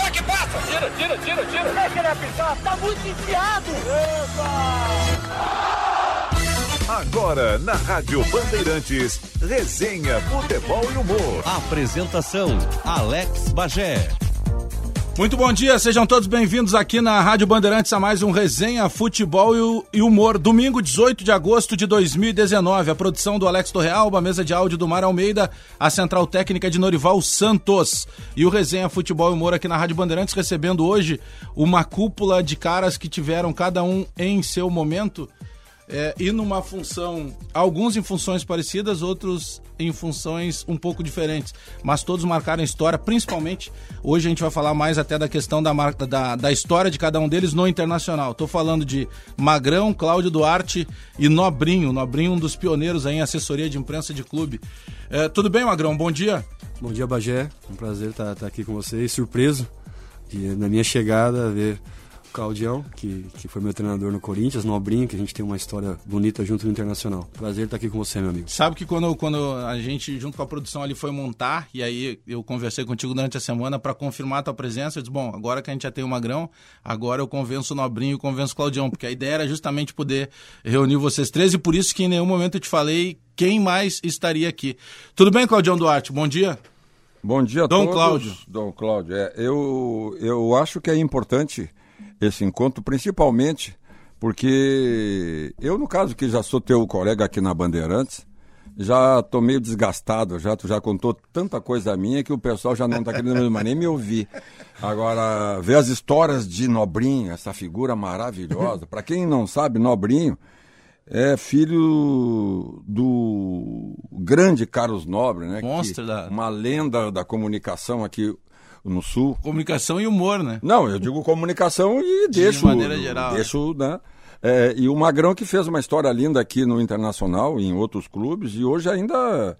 toque, passa! Tira, tira, tira, tira! Deixa ele apitar, tá muito enfiado! Agora, na Rádio Bandeirantes, resenha, futebol e humor. Apresentação: Alex Bagé. Muito bom dia, sejam todos bem-vindos aqui na Rádio Bandeirantes a mais um Resenha Futebol e Humor. Domingo, 18 de agosto de 2019. A produção do Alex Torrealba, a mesa de áudio do Mar Almeida, a central técnica de Norival Santos. E o Resenha Futebol e Humor aqui na Rádio Bandeirantes, recebendo hoje uma cúpula de caras que tiveram cada um em seu momento é, e numa função, alguns em funções parecidas, outros em funções um pouco diferentes, mas todos marcaram história, principalmente hoje a gente vai falar mais até da questão da, marca, da, da história de cada um deles no internacional. Estou falando de Magrão, Cláudio Duarte e Nobrinho. Nobrinho, um dos pioneiros em assessoria de imprensa de clube. É, tudo bem, Magrão? Bom dia. Bom dia, Bagé. Um prazer estar, estar aqui com vocês. Surpreso de, na minha chegada, ver Claudião, que, que foi meu treinador no Corinthians, Nobrinho, que a gente tem uma história bonita junto no Internacional. Prazer estar aqui com você, meu amigo. Sabe que quando, quando a gente, junto com a produção ali, foi montar, e aí eu conversei contigo durante a semana para confirmar a tua presença, eu disse, bom, agora que a gente já tem o Magrão, agora eu convenço o Nobrinho e convenço o Claudião, porque a ideia era justamente poder reunir vocês três, e por isso que em nenhum momento eu te falei quem mais estaria aqui. Tudo bem, Claudião Duarte? Bom dia. Bom dia a Dom todos. Cláudio. Dom Cláudio. É, eu, eu acho que é importante esse encontro, principalmente porque eu, no caso, que já sou teu colega aqui na Bandeirantes, já tô meio desgastado, já tu já contou tanta coisa minha que o pessoal já não tá querendo mais nem me ouvir. Agora, ver as histórias de Nobrinho, essa figura maravilhosa. Para quem não sabe, Nobrinho é filho do grande Carlos Nobre, né? Monstro que, da- Uma lenda da comunicação aqui no Sul. Comunicação e humor, né? Não, eu digo comunicação e deixo. maneira geral, Deixo, né? É, e o Magrão que fez uma história linda aqui no Internacional, em outros clubes, e hoje ainda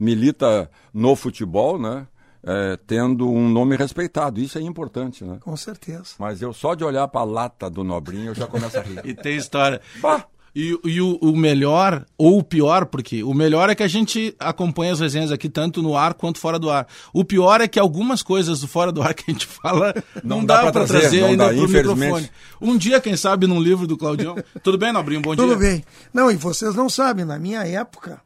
milita no futebol, né? É, tendo um nome respeitado. Isso é importante, né? Com certeza. Mas eu só de olhar para a lata do Nobrinho eu já começo a rir. E tem história. Bah! E, e o, o melhor, ou o pior, porque o melhor é que a gente acompanha as resenhas aqui tanto no ar quanto fora do ar. O pior é que algumas coisas do fora do ar que a gente fala não, Não dá, dá pra pra trazer, trazer, não ainda dá, pro infelizmente. microfone. Um dia, quem sabe, num livro do Claudião. Tudo bem, Nobrinho? Bom Tudo dia. bem. Não, e vocês não sabem, na minha época,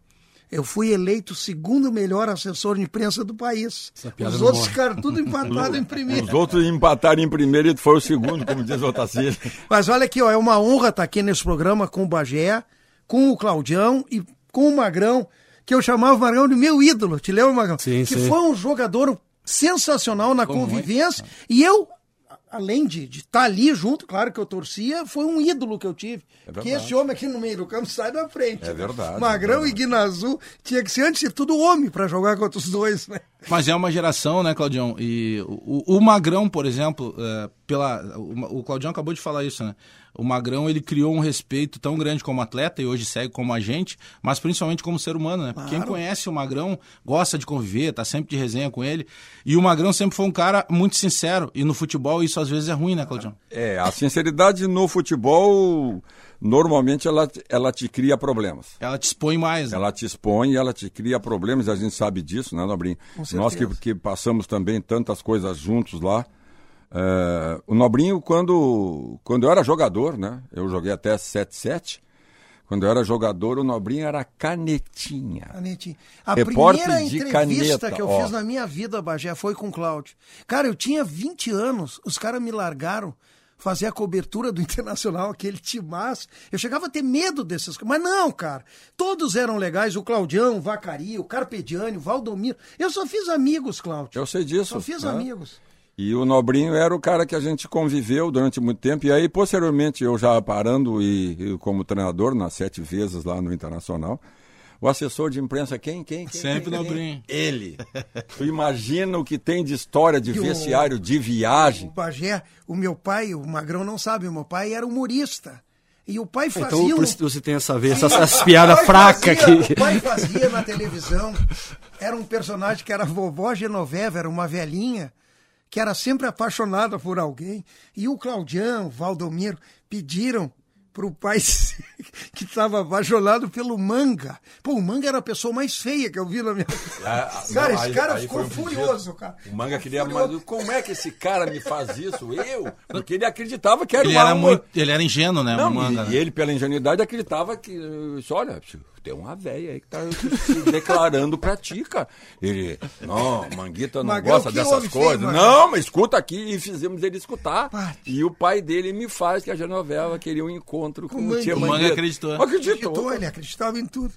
eu fui eleito o segundo melhor assessor de imprensa do país. Os outros morre. ficaram tudo empatados em primeiro. Os outros empataram em primeiro e tu foi o segundo, como diz o Otacílio. Mas olha aqui, ó, é uma honra estar aqui nesse programa com o Bagé, com o Claudião e com o Magrão, que eu chamava o Magrão de meu ídolo. Te lembra, Magrão? Sim, que sim. foi um jogador sensacional na Como é? convivência. E eu, além de estar ali junto, claro que eu torcia, foi um ídolo que eu tive. Porque esse homem aqui no meio do campo sai da frente. É verdade, Magrão é e Guinazu tinha que ser, antes de tudo, homem para jogar contra os dois, né? Mas é uma geração, né, Claudião? E o, o Magrão, por exemplo, é, pela, o, o Claudião acabou de falar isso, né? O Magrão, ele criou um respeito tão grande como atleta e hoje segue como agente, mas principalmente como ser humano, né? Quem conhece o Magrão gosta de conviver, tá sempre de resenha com ele. E o Magrão sempre foi um cara muito sincero. E no futebol isso às vezes é ruim, né, Claudião? É, a sinceridade no futebol, normalmente ela, ela te cria problemas. Ela te expõe mais, né? Ela te expõe, ela te cria problemas, a gente sabe disso, né, Nobrinho? Nós que, que passamos também tantas coisas juntos lá. É, o Nobrinho, quando, quando eu era jogador, né? Eu joguei até 7-7. Quando eu era jogador, o Nobrinho era canetinha. Canetinha. A Repórter primeira de entrevista caneta, que eu ó. fiz na minha vida, Bagé, foi com o Cláudio. Cara, eu tinha 20 anos, os caras me largaram fazer a cobertura do Internacional, aquele timaço. Eu chegava a ter medo desses. Mas não, cara. Todos eram legais. O Claudião, o Vacari, o Carpediani, o Valdomiro. Eu só fiz amigos, Cláudio. Eu sei disso. Só fiz né? amigos. E o Nobrinho era o cara que a gente conviveu durante muito tempo. E aí, posteriormente, eu já parando e, e como treinador, nas sete vezes lá no Internacional, o assessor de imprensa, quem? Quem? quem Sempre quem, Nobrinho. Quem? Ele. tu imagina o que tem de história de E o- vestiário, de O viagem. Bagé, o meu pai, o Magrão não sabe, o meu pai era humorista. E o pai fazia Então, um... por isso que você tem essa vez, essas, essas piadas fracas fazia- aqui. O pai fazia na televisão. Era um personagem que era vovó Genoveva, era uma velhinha que era sempre apaixonada por alguém. E o Claudião, o Valdomiro, pediram pro pai que estava apaixonado pelo manga. Pô, o manga era a pessoa mais feia que eu vi na minha Ah, Cara, não, esse aí- cara aí ficou um furioso, cara. O manga queria, mas como é que esse cara me faz isso? Eu? Porque ele acreditava que era Ele uma era muito. Ele era ingênuo, né? Não, o manga, e, né? e ele, pela ingenuidade, acreditava que. Isso, olha, tem uma velha aí que tá se declarando pra ti, cara. Ele, não, Manguita não gosta dessas coisas. Magrão. não, mas escuta aqui e fizemos ele escutar. Pá. E o pai dele me faz que a Genoveva queria um encontro com, Com o tia Manguita. O Manga Manguita. acreditou. Acreditou. Acreditou, ele acreditava em tudo.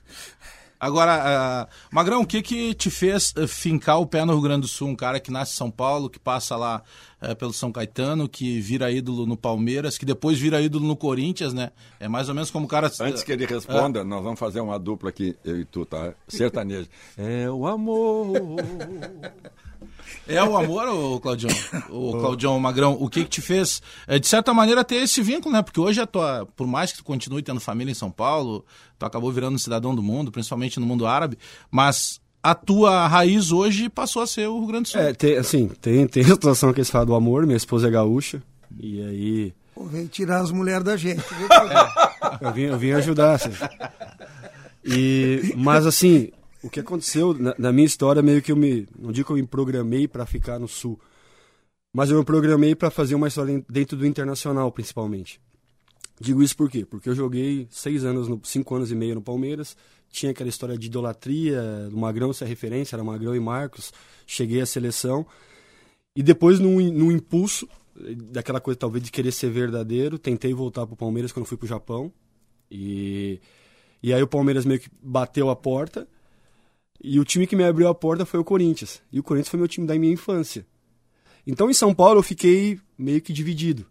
Agora, ah, Magrão, o que que te fez eh, fincar o pé no Rio Grande do Sul? Um cara que nasce em São Paulo, que passa lá eh, pelo São Caetano, que vira ídolo no Palmeiras, que depois vira ídolo no Corinthians, né? É mais ou menos como o cara... Antes que ele responda, nós vamos fazer uma dupla aqui, eu e tu, tá? Sertanejo. É o amor. É o amor, ô Claudião? O Claudião Magrão, o que que te fez, eh, de certa maneira, ter esse vínculo, né? Porque hoje a tua, por mais que tu continue tendo família em São Paulo, tu acabou virando um cidadão do mundo, principalmente no mundo árabe, mas a tua raiz hoje passou a ser o Rio Grande do Sul. É, tem, assim, tem, tem a situação que eles falam do amor, minha esposa é gaúcha, e aí Pô, veio tirar as mulheres da gente. viu? eu vim, eu vim ajudar. assim. E, mas assim, o que aconteceu na, na minha história, meio que eu me. Não digo que eu me programei para ficar no sul, mas eu me programei para fazer uma história dentro do internacional, principalmente. Digo isso por quê? Porque eu joguei seis anos, no, cinco anos e meio no Palmeiras, tinha aquela história de idolatria, do Magrão ser referência, era Magrão e Marcos, cheguei à seleção, e depois, num, num impulso, eh, daquela coisa talvez de querer ser verdadeiro, tentei voltar pro Palmeiras quando fui pro Japão, e, e aí o Palmeiras meio que bateu a porta, e o time que me abriu a porta foi o Corinthians, e o Corinthians foi meu time da minha infância. Então, em São Paulo, eu fiquei meio que dividido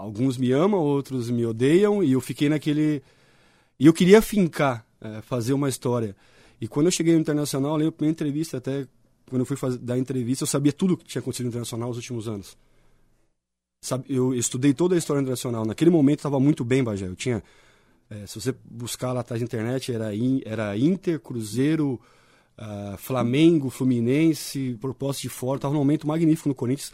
alguns me amam, outros me odeiam, e eu fiquei naquele. E eu queria fincar, é, fazer uma história. E quando eu cheguei no Internacional, eu lembro a primeira entrevista, até quando eu fui fazer, dar entrevista, eu sabia tudo que tinha acontecido no Internacional nos últimos anos. Sabe, eu estudei toda a história internacional. Naquele momento estava muito bem, Bagé. Eu tinha. É, se você buscar lá atrás na internet, era, in, era Inter, Cruzeiro, ah, Flamengo, Fluminense, proposta de fora. Estava num momento magnífico no Corinthians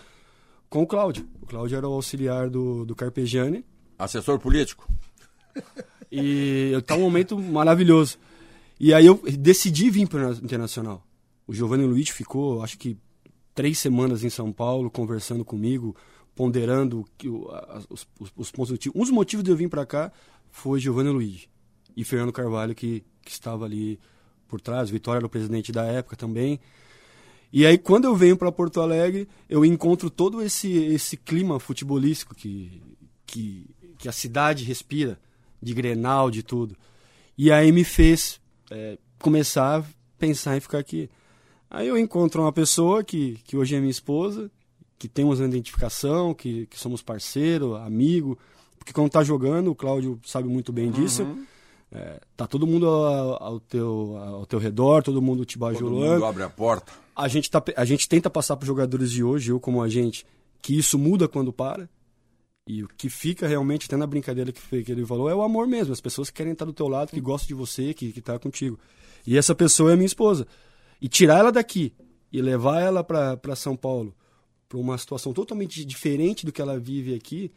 com o Cláudio. O Cláudio era o auxiliar do, do Carpegiani. Assessor político. E estava um momento maravilhoso. E aí eu decidi vir para o Internacional. O Giovanni Luiz ficou, acho que, três semanas em São Paulo, conversando comigo, ponderando que os, os- os pontos. Um dos motivos de eu vir para cá foi Giovanni Luiz e Fernando Carvalho, que, que estava ali por trás. Vitória era o presidente da época também. E aí, quando eu venho para Porto Alegre, eu encontro todo esse, esse clima futebolístico que, que, que a cidade respira, de Grenal, de tudo. E aí me fez é, começar a pensar em ficar aqui. Aí eu encontro uma pessoa que, que hoje é minha esposa, que temos uma identificação, que, que somos parceiro, amigo, porque quando tá jogando, o Cláudio sabe muito bem disso. É, tá todo mundo ao, ao teu, ao teu redor, todo mundo te Todo bajulando mundo abre a porta. a gente, tá, a gente tenta passar para os jogadores de hoje, eu como agente, que isso muda quando para. E o que fica realmente, até na brincadeira que, que ele falou, é o amor mesmo. As pessoas que querem estar do teu lado, que gostam de você, que, que tá contigo. E essa pessoa é minha esposa. E tirar ela daqui e levar ela para São Paulo, para uma situação totalmente diferente do que ela vive aqui,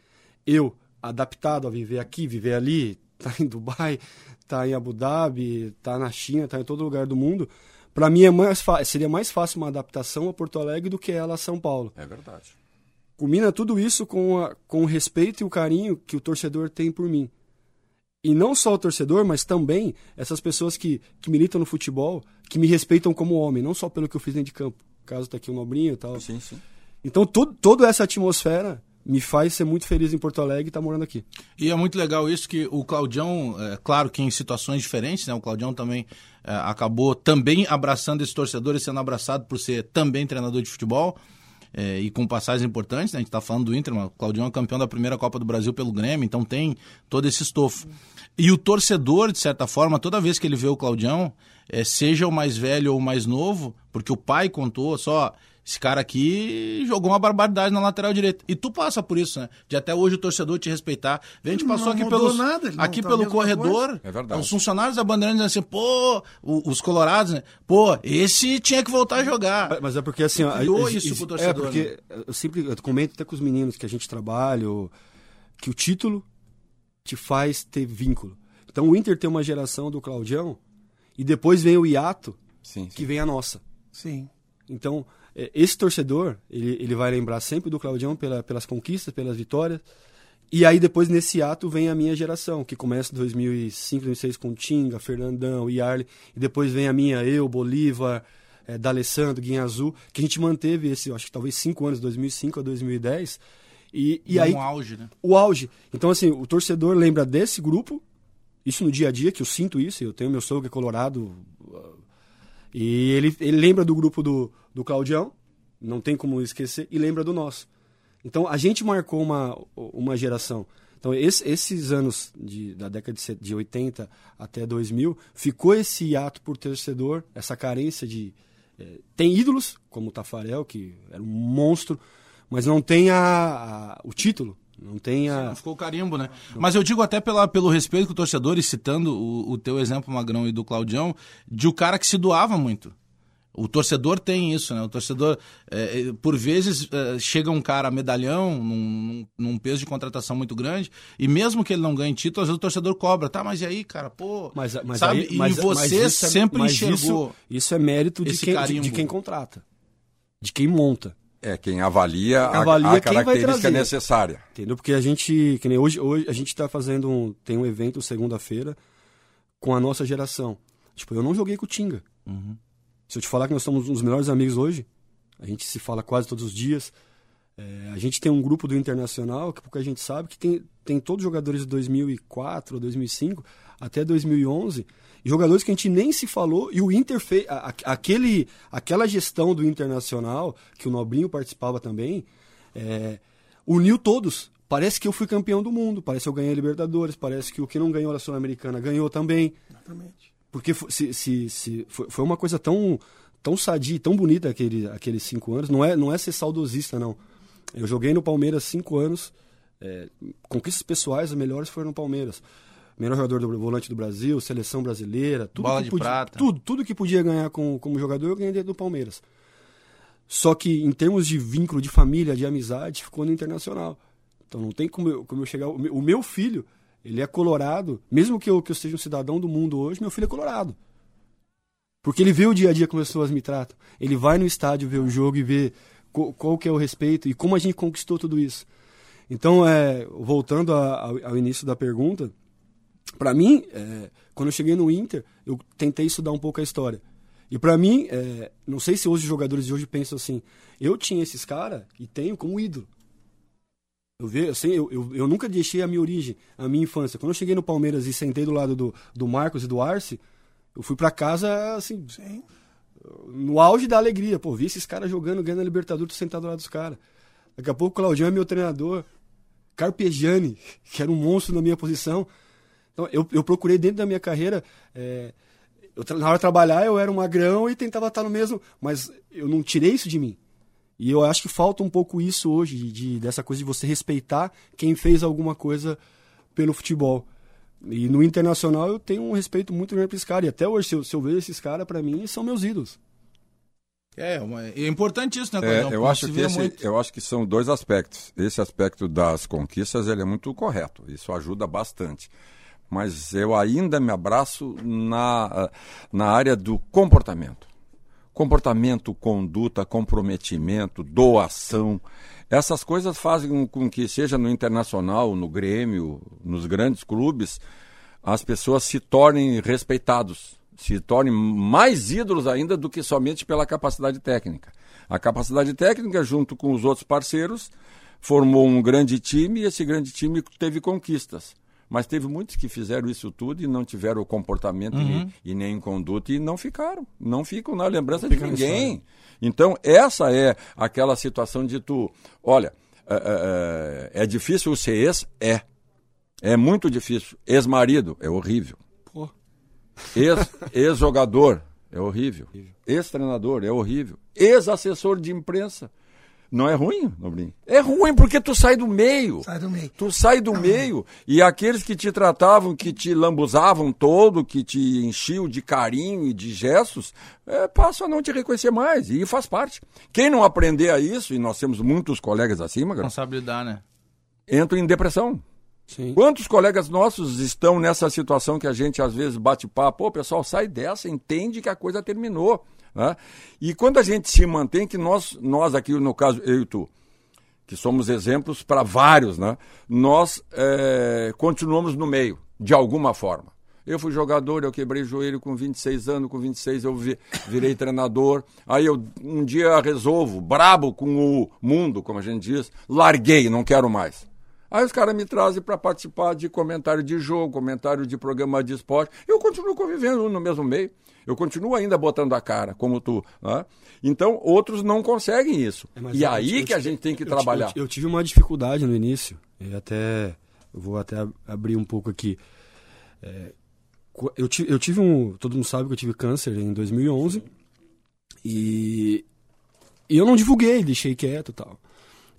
eu, adaptado a viver aqui, viver ali, tá em Dubai, tá em Abu Dhabi, tá na China, tá em todo lugar do mundo, para mim é mais seria mais fácil uma adaptação a Porto Alegre do que ela a São Paulo. É verdade. Combina tudo isso com, a- com o respeito e o carinho que o torcedor tem por mim. E não só o torcedor, mas também essas pessoas que, que militam no futebol, que me respeitam como homem, não só pelo que eu fiz dentro de campo. Caso tá aqui o Nobrinho e tal. Sim, sim. Então todo, toda essa atmosfera me faz ser muito feliz em Porto Alegre e estar morando aqui. E é muito legal isso que o Claudião, é, claro que em situações diferentes, né? O Claudião também é, acabou também abraçando esse torcedor e sendo abraçado por ser também treinador de futebol. é, e com passagens importantes, né? a gente está falando do Inter, mas o Claudião é campeão da primeira Copa do Brasil pelo Grêmio, então tem todo esse estofo. E o torcedor, de certa forma, toda vez que ele vê o Claudião, é, seja o mais velho ou o mais novo, porque o pai contou só, esse cara aqui jogou uma barbaridade na lateral direita. E tu passa por isso, né? De até hoje o torcedor te respeitar. A gente Não passou aqui mudou pelos, nada, não aqui tá pelo corredor. coisa. É verdade. Os funcionários da Bandeirantes dizem assim, pô, os colorados, né? Pô, esse tinha que voltar a jogar. Mas é porque assim, ó, Criou isso exi- pro torcedor, É porque eu sempre eu comento até com os meninos que a gente trabalha, o- que o título te faz ter vínculo. Então o Inter tem uma geração do Claudião e depois vem o hiato, Sim, sim. que vem a nossa. Sim. Então, é, esse torcedor, ele, ele vai lembrar sempre do Claudião pela, pelas conquistas, pelas vitórias. E aí depois nesse ato vem a minha geração, que começa em 2005, 2006 com Tinga, Fernandão, Yarley, e depois vem a minha, eu, Bolívar, é, D'Alessandro, Guinha Azul, que a gente manteve esse, acho que talvez cinco anos, 2005 a 2010. E, e aí um auge, né? o auge. Então, assim, o torcedor lembra desse grupo, isso no dia a dia, que eu sinto isso, eu tenho meu sogro que é colorado, e ele, ele lembra do grupo do, do Claudião, não tem como esquecer, e lembra do nosso. Então, a gente marcou uma, uma geração. Então, esse- esses anos de, da década de, de 80 até 2000, ficou esse hiato por torcedor, essa carência de... eh, tem ídolos, como o Tafarel, que era um monstro, mas não tem a, a- o título, não tem a... Não ficou o carimbo, né? Mas eu digo até pela, pelo respeito com o torcedor, e citando o, o teu exemplo, Magrão, e do Claudião, de o cara que se doava muito. O torcedor tem isso, né? O torcedor, é, é, por vezes, é, chega um cara medalhão, num, num- peso de contratação muito grande, e mesmo que ele não ganhe título, às vezes o torcedor cobra, tá, mas e aí, cara, pô, Mas, mas sabe? aí- mas- e você mas isso é- sempre mas enxergou. Isso, isso é mérito de quem, de, carimbo. de quem contrata, de quem monta. É quem avalia, a- Avalia a, quem vai característica necessária. Entendeu? Porque a gente, que nem hoje, hoje a gente está fazendo um, tem um evento segunda-feira com a nossa geração. Tipo, eu não joguei com o Tinga. Se eu te falar que nós somos uns melhores amigos hoje, a gente se fala quase todos os dias. É, a gente tem um grupo do Internacional, que pouca gente sabe, que tem, tem todos os jogadores de 2004 ou 2005 até 2011, e jogadores que a gente nem se falou, e o Inter fez, a- a- aquele, aquela gestão do Internacional, que o Nobrinho participava também, é, uniu todos. Parece que eu fui campeão do mundo, parece que eu ganhei a Libertadores, parece que o que não ganhou a Sul-Americana ganhou também. Exatamente. Porque se, se, se- foi, uma coisa tão, tão sadia, tão bonita aquele, aqueles cinco anos. Não é, não é ser saudosista, não. Eu joguei no Palmeiras cinco anos. é, conquistas pessoais, as melhores foram no Palmeiras. Melhor jogador do volante do Brasil, seleção brasileira, tudo Bola que de podia, prata. Tudo, tudo que podia ganhar com, como jogador, eu ganhei dentro do Palmeiras. Só que em termos de vínculo, de família, de amizade, ficou no internacional. Então não tem como eu, como eu chegar. O meu, o meu filho, ele é colorado, mesmo que eu, que eu seja um cidadão do mundo hoje, meu filho é colorado. Porque ele vê o dia a dia como as pessoas me tratam. Ele vai no estádio ver o jogo e vê qual, qual que é o respeito e como a gente conquistou tudo isso. Então, é, voltando a- ao, ao início da pergunta, para mim, é, quando eu cheguei no Inter, eu tentei estudar um pouco a história. E para mim, é, não sei se hoje os jogadores de hoje pensam assim, eu tinha esses caras e tenho como ídolo. Eu, ve, assim, eu, eu, eu nunca deixei a minha origem, a minha infância. Quando eu cheguei no Palmeiras e sentei do lado do, do Marcos e do Arce, eu fui para casa assim, Sim. no auge da alegria. Pô, vi esses caras jogando, ganhando a Libertadores, sentado do lado dos caras. Daqui a pouco o Claudião é meu treinador. Carpegiani, que era um monstro na minha posição. Então, eu, eu procurei dentro da minha carreira. é, eu, na hora de trabalhar, eu era um magrão e tentava estar no mesmo. Mas eu não tirei isso de mim. E eu acho que falta um pouco isso hoje, de, de- dessa coisa de você respeitar quem fez alguma coisa pelo futebol. E no internacional eu tenho um respeito muito grande para esses caras. E até hoje, se eu, se eu vejo esses caras, para mim, são meus ídolos. É, é importante isso, né, É, eu, acho que esse, muito. eu acho que são dois aspectos. Esse aspecto das conquistas ele é muito correto. Isso ajuda bastante. Mas eu ainda me abraço na, na área do comportamento. Comportamento, conduta, comprometimento, doação. Essas coisas fazem com que, seja no internacional, no Grêmio, nos grandes clubes, as pessoas se tornem respeitados, se tornem mais ídolos ainda do que somente pela capacidade técnica. A capacidade técnica, junto com os outros parceiros, formou um grande time e esse grande time teve conquistas. Mas teve muitos que fizeram isso tudo e não tiveram o comportamento e, e nem conduta e não ficaram. Não ficam na lembrança de ninguém. Então, essa é aquela situação de tu, olha, é, é, é difícil ser ex? É. É muito difícil. Ex-marido, é horrível. Pô. Ex- Ex-jogador, é horrível. Ex-treinador, é horrível. Ex-assessor de imprensa. Não é ruim, Nobrinho? É ruim porque tu sai do meio. Sai do meio. Tu sai do meio e aqueles que te tratavam, que te lambuzavam todo, que te enchiam de carinho e de gestos, é, passam a não te reconhecer mais. E faz parte. Quem não aprender a isso, e nós temos muitos colegas assim, Magrão, Responsabilidade, né? entra em depressão. Sim. Quantos colegas nossos estão nessa situação que a gente às vezes bate papo, pô, pessoal, sai dessa, entende que a coisa terminou. Né? E quando a gente se mantém, que nós, nós aqui, no caso, eu e tu, que somos exemplos para vários, né? nós é, continuamos no meio, de alguma forma. Eu fui jogador, eu quebrei joelho com 26 anos, com 26 eu vi, virei treinador. Aí eu um dia resolvo, brabo com o mundo, como a gente diz, larguei, não quero mais. Aí os caras me trazem para participar de comentário de jogo, comentário de programa de esporte. Eu continuo convivendo no mesmo meio. Eu continuo ainda botando a cara, como tu. Né? Então, outros não conseguem isso. É, e eu, aí eu, que eu, a gente tem que trabalhar. Eu, tive uma dificuldade no início. E até. vou até abrir um pouco aqui. É, eu, tive, eu tive um. Todo mundo sabe que eu tive câncer em 2011. E, e eu não divulguei, deixei quieto e tal.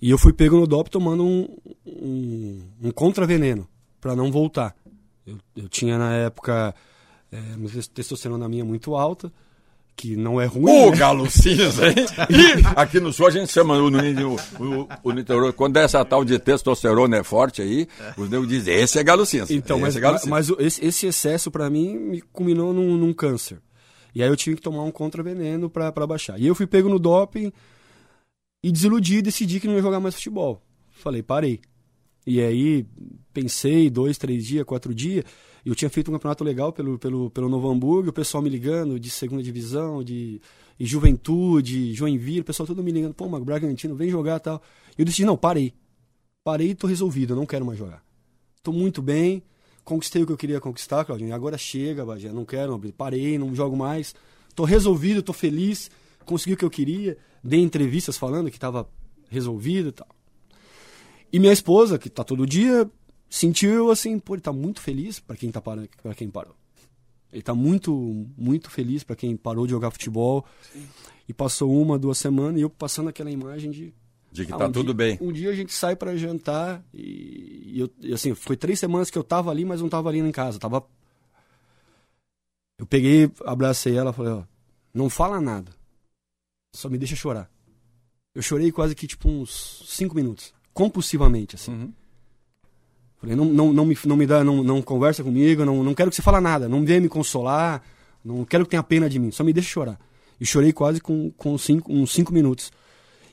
E eu fui pego no DOP tomando um, um, um contraveneno para não voltar. Eu, eu, tinha na época é, uma testosterona minha muito alta, que não é ruim. Ô, né? galo cinza, hein? aqui no sul a gente chama o, o, o, o Niterói, quando essa tal de testosterona é forte aí, os negros dizem, esse é galo cinza. Então, mas, é mas, mas esse, esse, excesso para mim me culminou num, num, câncer. E aí eu tive que tomar um contraveneno para baixar. E eu fui pego no doping e desiludi, decidi que não ia jogar mais futebol. Falei, parei. E aí pensei, dois, três dias, quatro dias. Eu tinha feito um campeonato legal pelo, pelo, pelo Novo Hamburgo, o pessoal me ligando de segunda divisão, de, de Juventude, Joinville, o pessoal todo me ligando, pô, mas Bragantino, vem jogar e tal. E eu decidi, não, parei. Parei e tô resolvido, eu não quero mais jogar. Tô muito bem, conquistei o que eu queria conquistar, Claudinho. Agora chega, Bagé, não quero, parei, não jogo mais. Tô resolvido, tô feliz, consegui o que eu queria dei entrevistas falando que estava resolvido e tal. E minha esposa, que tá todo dia, sentiu assim, pô, ele tá muito feliz para quem tá parando, para quem parou. Ele tá muito muito feliz para quem parou de jogar futebol. Sim. E passou uma, duas semanas e eu passando aquela imagem de de que ah, tá um tudo dia, bem. Um dia a gente sai para jantar e, e eu e assim, foi três semanas que eu tava ali, mas não tava ali em casa, tava Eu peguei, abracei ela, falei, ó, não fala nada. Só me deixa chorar. Eu chorei quase que, tipo, uns cinco minutos. Compulsivamente, assim. Uhum. Falei, não, não, não, me, não me dá, não, não conversa comigo, não, não quero que você fale nada, não venha me consolar, não quero que tenha pena de mim, só me deixa chorar. E chorei quase com, com cinco, uns cinco minutos.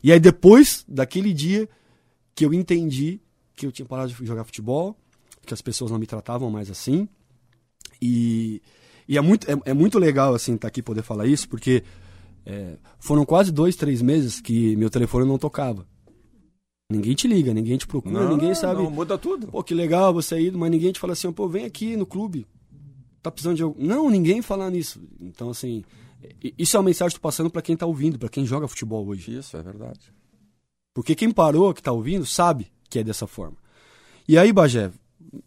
E aí depois daquele dia que eu entendi que eu tinha parado de jogar futebol, que as pessoas não me tratavam mais assim. E, e é, muito, é, é muito legal, assim, estar tá aqui poder falar isso, porque é, foram quase dois, três meses que meu telefone não tocava. Ninguém te liga, ninguém te procura, não, ninguém sabe. Não, muda tudo. Pô, que legal você aí, mas ninguém te fala assim, pô, vem aqui no clube. Tá precisando de algo. Não, ninguém fala nisso. Então, assim, isso é uma mensagem que eu tô passando para quem tá ouvindo, para quem joga futebol hoje. Isso, é verdade. Porque quem parou, que tá ouvindo, sabe que é dessa forma. E aí, Bagé,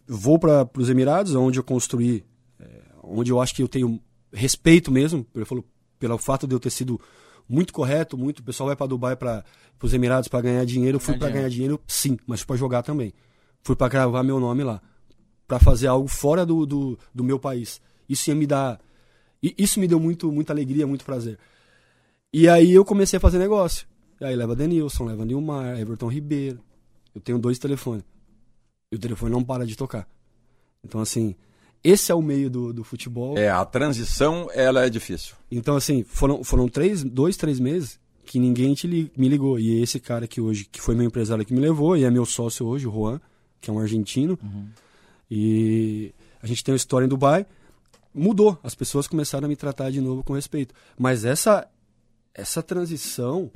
vou para os Emirados, onde eu construí, é, onde eu acho que eu tenho respeito mesmo. Ele falou, pelo fato de eu ter sido muito correto, muito. O pessoal vai para Dubai, para os Emirados para ganhar dinheiro. Eu fui para ganhar dinheiro, sim, mas para jogar também. Fui para gravar meu nome lá, para fazer algo fora do, do, do, meu país. Isso ia me dar, isso me deu muito, muita alegria, muito prazer. E aí eu comecei a fazer negócio. E aí leva Denilson, leva Nilmar, Everton Ribeiro. Eu tenho dois telefones. E o telefone não para de tocar. Então assim, esse é o meio do, do futebol. É, a transição, ela é difícil. Então, assim, foram, foram três, dois, três meses que ninguém te me ligou. E esse cara que hoje, que foi meu empresário que me levou, e é meu sócio hoje, o Juan, que é um argentino. Uhum. E a gente tem uma história em Dubai. Mudou. As pessoas começaram a me tratar de novo com respeito. Mas essa, essa transição,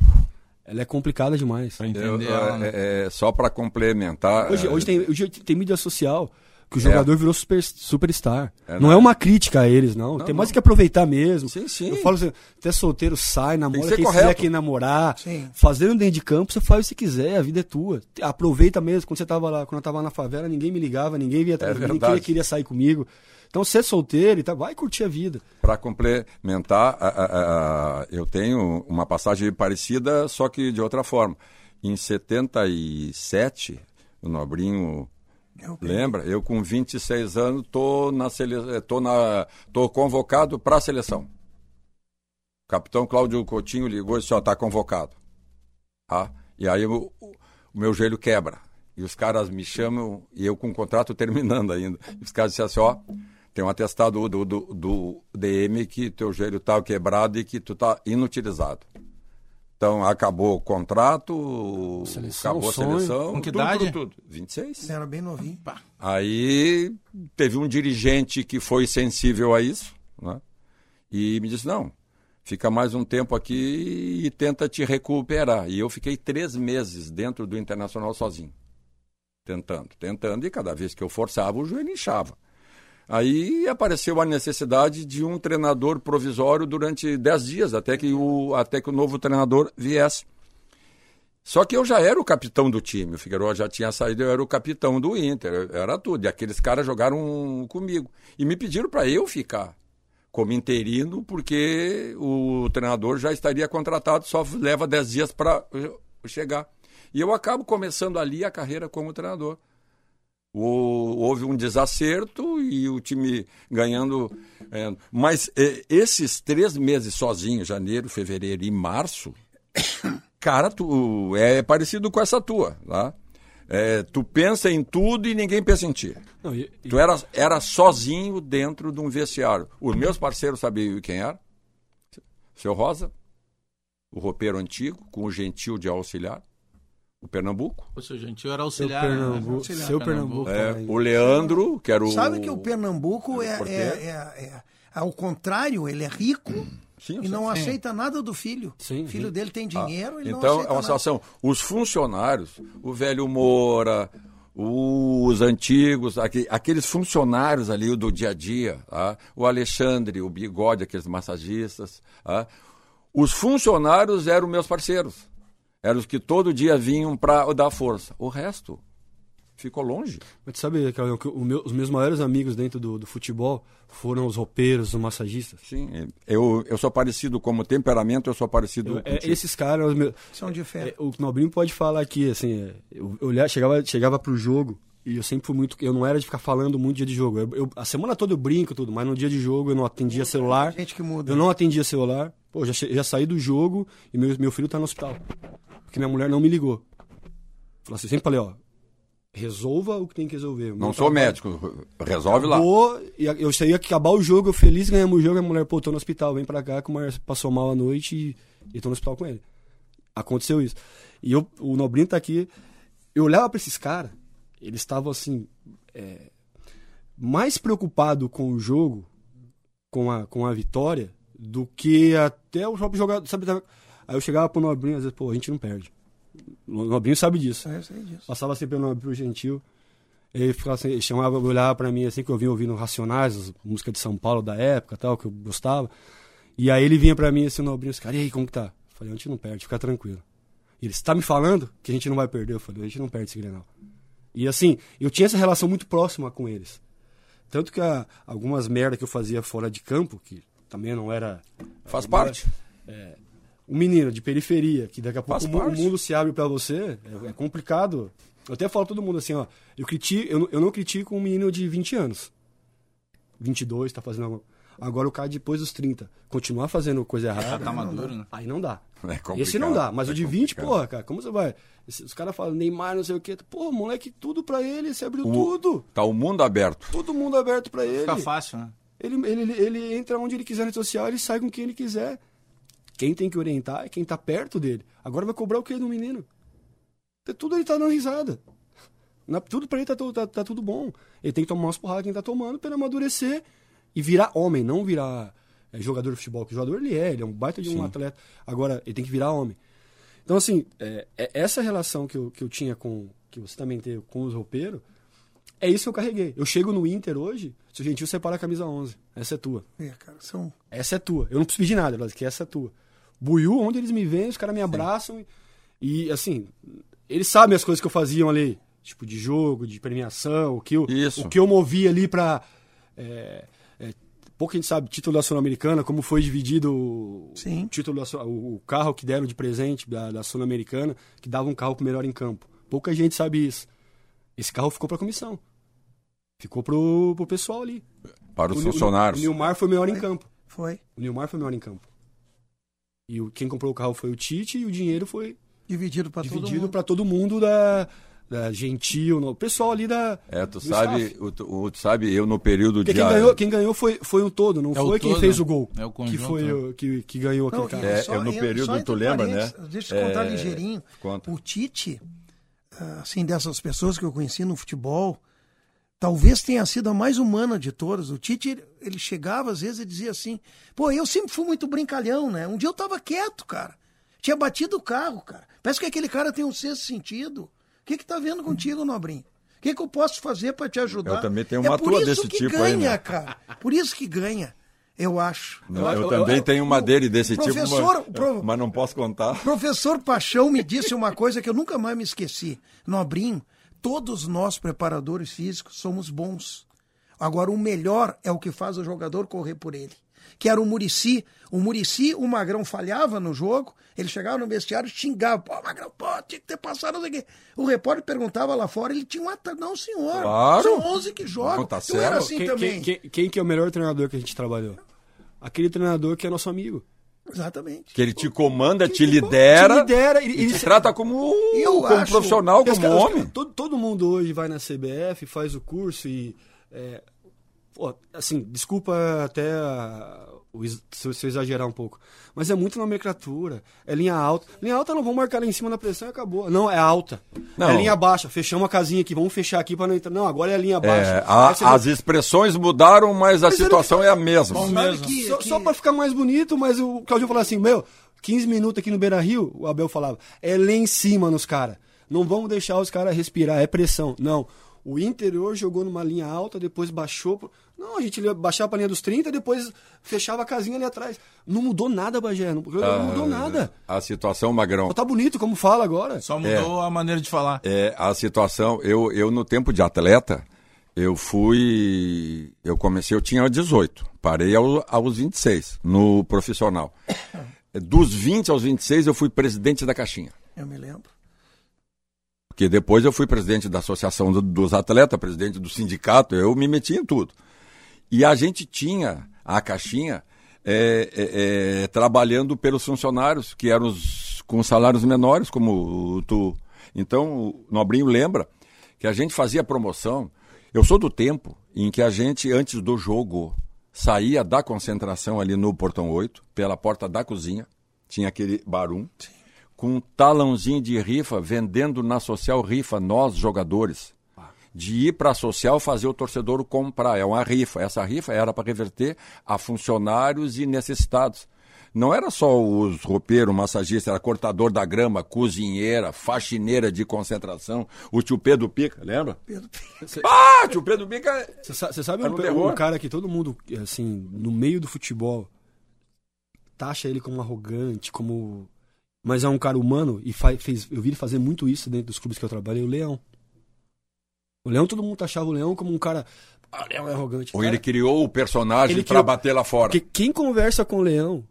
ela é complicada demais. Pra entender. Eu, é, né? é, só para complementar. Hoje, hoje, tem, hoje tem mídia social que o jogador é. virou super, superstar. É, não, é uma crítica a eles, não. não Tem mais não. que aproveitar mesmo. Sim, sim. Eu falo assim, até solteiro, sai, namora quem correto. quiser quem namorar. Sim. Fazendo dentro de campo, você faz o que você quiser, a vida é tua. Aproveita mesmo. Quando você tava lá, quando eu tava na favela, ninguém me ligava, ninguém via é ninguém queria, queria sair comigo. Então, ser solteiro, tá, vai curtir a vida. Para complementar, a, a, a, eu tenho uma passagem parecida, só que de outra forma. Em 77, o Nobrinho Lembra? Eu com 26 anos tô na sele... Eh, tô na tô convocado para a seleção. O capitão Cláudio Coutinho ligou e disse: "Ó, tá convocado". Tá? E aí o, o meu joelho quebra. E os caras me chamam, e eu com o contrato terminando ainda. E os caras disseram assim, ó, tem um atestado do, do, do DM que teu joelho tá quebrado e que tu tá inutilizado. Então acabou o contrato, Seleção, acabou a seleção. Com que tudo, idade? Tudo, tudo. 26. Era bem novinho. Aí teve um dirigente que foi sensível a isso, né? E me disse, não, fica mais um tempo aqui e tenta te recuperar. E eu fiquei três meses dentro do Internacional sozinho. Tentando, tentando, e cada vez que eu forçava, o joelho inchava. Aí apareceu a necessidade de um treinador provisório durante dez dias, até que o, até que o novo treinador viesse. Só que eu já era o capitão do time. O Figueiredo já tinha saído, eu era o capitão do Inter, era tudo. E aqueles caras jogaram comigo. E me pediram para eu ficar como interino, porque o treinador já estaria contratado, só leva 10 dias para chegar. E eu acabo começando ali a carreira como treinador. Houve um desacerto e o time ganhando. é, mas é, esses três meses sozinho, janeiro, fevereiro e março, cara, tu é parecido com essa tua, tá? É, tu pensa em tudo e ninguém pensa em ti. Não, e- e- Tu era, era sozinho dentro de um vestiário. Os meus parceiros sabiam quem era? Seu Rosa, o roupeiro antigo, com o gentil de auxiliar, o Pernambuco. O seu gentil era seu auxiliar. né? Pernambuco, Auxiliar, seu Pernambuco. É, tá aí. o Leandro, que era o. Sabe que o Pernambuco é, porteiro? é, é- é- ao contrário, ele é rico Sim, e não sim. aceita nada do filho. Sim, o filho sim. dele tem dinheiro, ele não Então, aceita é uma nada. situação. Os funcionários, o velho Moura, os antigos, aque- aqueles funcionários ali do dia a dia, tá? o Alexandre, o Bigode, aqueles massagistas. tá? Os funcionários eram meus parceiros. Eram os que todo dia vinham para dar força. O resto ficou longe. Mas tu sabe, Claudio, que o meu- os meus maiores amigos dentro do, do futebol foram os roupeiros, os massagistas. Sim, eu, eu sou parecido como temperamento, eu sou parecido Eu- é, esses caras, os meus, São de fé. É, o Nobrinho pode falar aqui, assim, é, eu, eu olhava, chegava, chegava pro jogo e eu sempre fui muito. Eu não era de ficar falando muito dia de jogo. Eu, eu- a semana toda eu brinco tudo, mas no dia de jogo eu não atendia celular. Gente que muda. Eu não atendia celular. Pô, já, já saí do jogo e meu, meu filho tá no hospital. Porque minha mulher não me ligou. Falei assim, sempre falei, ó, resolva o que tem que resolver. Não sou trabalho médico, resolve lá. Acabou, e eu saía que acabar o jogo, eu feliz, ganhamos o jogo, a mulher, pô, tô no hospital, vem pra cá, que o Mar passou mal a noite e, e tô no hospital com ele. Aconteceu isso. E eu, o Nobrinho tá aqui, eu olhava pra esses caras, eles estavam assim, é, mais preocupado com o jogo, com a, com a vitória, do que até o próprio jogador, sabe? Aí eu chegava pro Nobrinho, às vezes, pô, a gente não perde. O Nobrinho sabe disso. É, eu sei disso. Passava sempre pelo pro Gentil. Ele ficava assim, ele chamava, olhava pra mim assim, que eu vinha ouvindo Racionais, as músicas de São Paulo da época tal, que eu gostava. E aí ele vinha pra mim assim, no Nobrinho, esse cara, e aí, como que tá? Eu falei, a gente não perde, fica tranquilo. E ele, você tá me falando que a gente não vai perder? Eu falei, a gente não perde esse Grenal. E assim, eu tinha essa relação muito próxima com eles. Tanto que a- algumas merdas que eu fazia fora de campo, que também não era Faz parte. Um menino de periferia, que daqui a pouco o o mundo se abre pra você, é, é complicado. Eu até falo todo mundo assim, ó, eu, critico, eu, não- eu não critico um menino de 20 anos. 22, tá fazendo alguma... Agora o cara depois dos 30, continuar fazendo coisa Já errada, tá maduro, né? aí não dá. É Esse não dá, mas é o de 20, complicado. porra, cara, como você vai? Esse- Os caras falam Neymar, não sei o quê. Pô, moleque, tudo pra ele, você abriu O- tudo. Tá o mundo aberto. Todo mundo aberto pra ele. Fica fácil, né? Ele, ele, ele, ele entra onde ele quiser na rede social, ele sai com quem ele quiser. Quem tem que orientar é quem tá perto dele. Agora vai cobrar o que do menino? Tudo ele tá dando risada. Na- tudo pra ele tá, tá, tá tudo bom. Ele tem que tomar umas porradas que ele tá tomando pra ele amadurecer e virar homem, não virar é, jogador de futebol. Que jogador ele é, ele é um baita de um atleta. Agora, ele tem que virar homem. Então, assim, é, é essa relação que eu, que eu tinha com. que você também teve com os roupeiros, é isso que eu carreguei. Eu chego no Inter hoje, se o Gentil separa a camisa 11. Essa é tua. É, cara, são... Essa é tua. Eu não preciso pedir nada, que essa é tua. Buiú, onde eles me veem, os caras me abraçam. E, e, assim, eles sabem as coisas que eu fazia ali. Tipo, de jogo, de premiação, o que eu, Isso. o que eu movia ali pra. É, é, pouco a gente sabe, título da Sul-Americana, como foi dividido o Sim. título da o, o carro que deram de presente da, da Sul-Americana, que dava um carro pro melhor em campo. Pouca gente sabe isso. Esse carro ficou pra comissão. Ficou pro, pro pessoal ali. Para os O funcionários. O Nilmar foi o melhor em campo. Foi. O Nilmar foi o melhor em campo. E o, quem comprou o carro foi o Tite e o dinheiro foi Dividido pra todo para todo mundo da, da Gentil, no, o pessoal ali da. É, tu sabe, o, tu- sabe, eu no período Porque de. quem ganhou, quem ganhou foi, foi o todo, não É o foi quem todo, fez né? o gol. É o que conjunto, foi né? o que, que ganhou aquele Não, cara. É, só- eu no período, tu lembra, né? Deixa eu contar É, ligeirinho. conta. O Tite, ah, assim, dessas pessoas que eu conheci no futebol, talvez tenha sido a mais humana de todas. O Tite, ele- chegava às vezes e dizia assim: pô, eu sempre fui muito brincalhão, né? Um dia eu tava quieto, cara. Tinha batido o carro, cara. Parece que aquele cara tem um sexto sentido. O que que tá vendo contigo, Nobrinho? O que, que eu posso fazer para te ajudar? Eu também tenho é uma por tua isso desse que tipo aí, ganha, né? cara. Por isso que ganha, eu acho. Não, eu, também tenho uma dele desse tipo, professor, mas, pro- mas não posso contar. Professor Paixão me disse uma coisa que eu nunca mais me esqueci. Nobrinho, todos nós preparadores físicos somos bons. Agora, o melhor é o que faz o jogador correr por ele. Que era o Murici. O Murici, o Magrão falhava no jogo, ele chegava no vestiário e xingava. Pô, Magrão, pô, tinha que ter passado, sei o quê. O repórter perguntava lá fora, ele tinha um ata... Não, senhor. Claro. São 11 que jogam. Não, tá eu era assim quem, também. quem, quem, quem que é o melhor treinador que a gente trabalhou? Aquele treinador que é nosso amigo. Exatamente. Que ele te comanda, te Te lidera, lidera, e, ele- ele te se- trata como, Eu como acho- profissional, como caras- homem. todo, todo mundo hoje vai na CBF, faz o curso e. é, pô, assim, desculpa até a- se eu, exagerar um pouco. Mas é muito nomenclatura. É linha alta. Linha alta não vamos marcar lá em cima na pressão e acabou. Não, é alta. Não. É linha baixa. Fechamos a casinha aqui, vamos fechar aqui para não entrar. Não, agora é a linha É, baixa. a- Aí você as expressões mudaram, mas a Mas ele- situação é a mesma. Que- só, que- só pra ficar mais bonito, mas o Claudio falou assim, meu, 15 minutos aqui no Beira Rio, o Abel falava, é lá em cima nos caras. Não vamos deixar os caras respirar, é pressão. Não. O interior jogou numa linha alta, depois baixou. pro- Não, a gente ia baixar pra linha dos 30, depois fechava a casinha ali atrás. Não mudou nada, Bagé. Não, não Ah, mudou nada. A situação, Magrão, Só tá bonito, como fala agora. Só mudou a maneira de falar. é a situação. Eu, eu no tempo de atleta, eu fui. Eu comecei, eu tinha 18. Parei ao- aos 26 no profissional. Dos 20 aos 26, eu fui presidente da Caixinha. Eu me lembro. Porque depois eu fui presidente da Associação do- dos Atletas, presidente do sindicato, eu me meti em tudo. E a gente tinha a caixinha é, é, é, trabalhando pelos funcionários, que eram os, com salários menores, como tu. Então, o Nobrinho lembra que a gente fazia promoção. Eu sou do tempo em que a gente, antes do jogo, saía da concentração ali no Portão 8, pela porta da cozinha, tinha aquele barum, com um talãozinho de rifa, vendendo na social rifa, nós jogadores. De ir para a social fazer o torcedor comprar. É uma rifa. Essa rifa era para reverter a funcionários e necessitados. Não era só os roupeiros, massagista, era cortador da grama, cozinheira, faxineira de concentração, o tio Pedro Pica, lembra? Pedro, Ah, tio Pedro Pica. Você sabe Era um, um um cara que todo mundo, assim, no meio do futebol, taxa ele como arrogante, como. Mas é um cara humano e fa- fez. Eu vi ele fazer muito isso dentro dos clubes que eu trabalhei, o Leão. O Leão, todo mundo taxava o Leão como um cara. Ah, o Leão é arrogante. Ou Cara, ele criou o personagem Ele para criou- bater lá fora. Porque quem conversa com o Leão,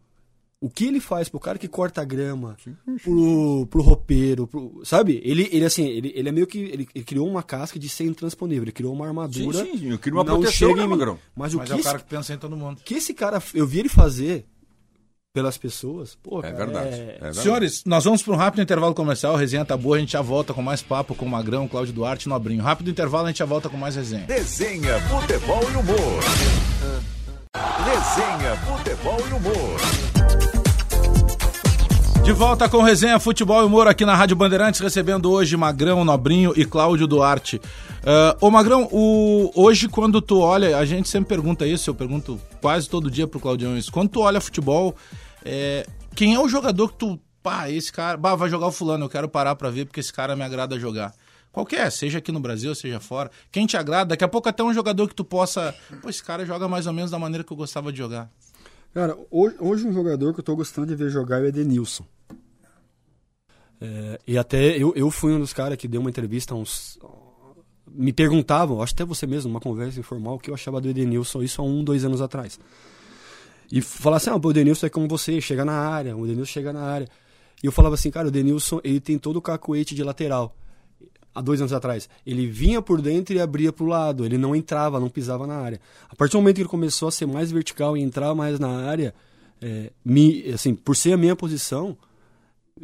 o que ele faz pro cara que corta a grama, pro, pro roupeiro, pro- sabe? Ele, ele assim, ele, ele é meio que. Ele, ele criou uma casca de ser intransponível, ele criou uma armadura. Sim, sim, eu queria uma não proteção, né, em mim. Magrão? Mas o Mas que é o esse cara que pensa em todo mundo. que esse cara, eu vi ele fazer pelas pessoas, pô, É cara, verdade. é- é verdade. Senhores, nós vamos para um rápido intervalo comercial. A resenha tá boa, a gente já volta com mais papo com o Magrão, Cláudio Duarte e Nobrinho. Rápido intervalo, a gente já volta com mais resenha. Resenha, futebol e humor. Resenha, futebol e humor. De volta com resenha Futebol e Humor aqui na Rádio Bandeirantes, recebendo hoje Magrão, Nobrinho e Cláudio Duarte. Ah, ô Magrão, o, hoje quando tu olha, a gente sempre pergunta isso, eu pergunto quase todo dia pro Claudião isso. Quando tu olha futebol, é, quem é o jogador que tu, pá, esse cara, bah, vai jogar o fulano, eu quero parar pra ver porque esse cara me agrada jogar. Qualquer, seja aqui no Brasil, seja fora. Quem te agrada, daqui a pouco até um jogador que tu possa, pô, esse cara joga mais ou menos da maneira que eu gostava de jogar. Cara, hoje, hoje um jogador que eu tô gostando de ver jogar é o Edenilson. É, e até eu, eu fui um dos caras que deu uma entrevista uns. Me perguntavam, acho até você mesmo, numa conversa informal, o que eu achava do Edenilson, isso há um, dois anos atrás. E falar assim, ah, o Edenilson é como você, chega na área, o Edenilson chega na área. E eu falava assim, cara, o Edenilson, ele tem todo o cacuete de lateral. Há dois anos atrás. Ele vinha por dentro e abria pro lado. Ele não entrava, não pisava na área. A partir do momento que ele começou a ser mais vertical e entrar mais na área, é, me, assim, por ser a minha posição,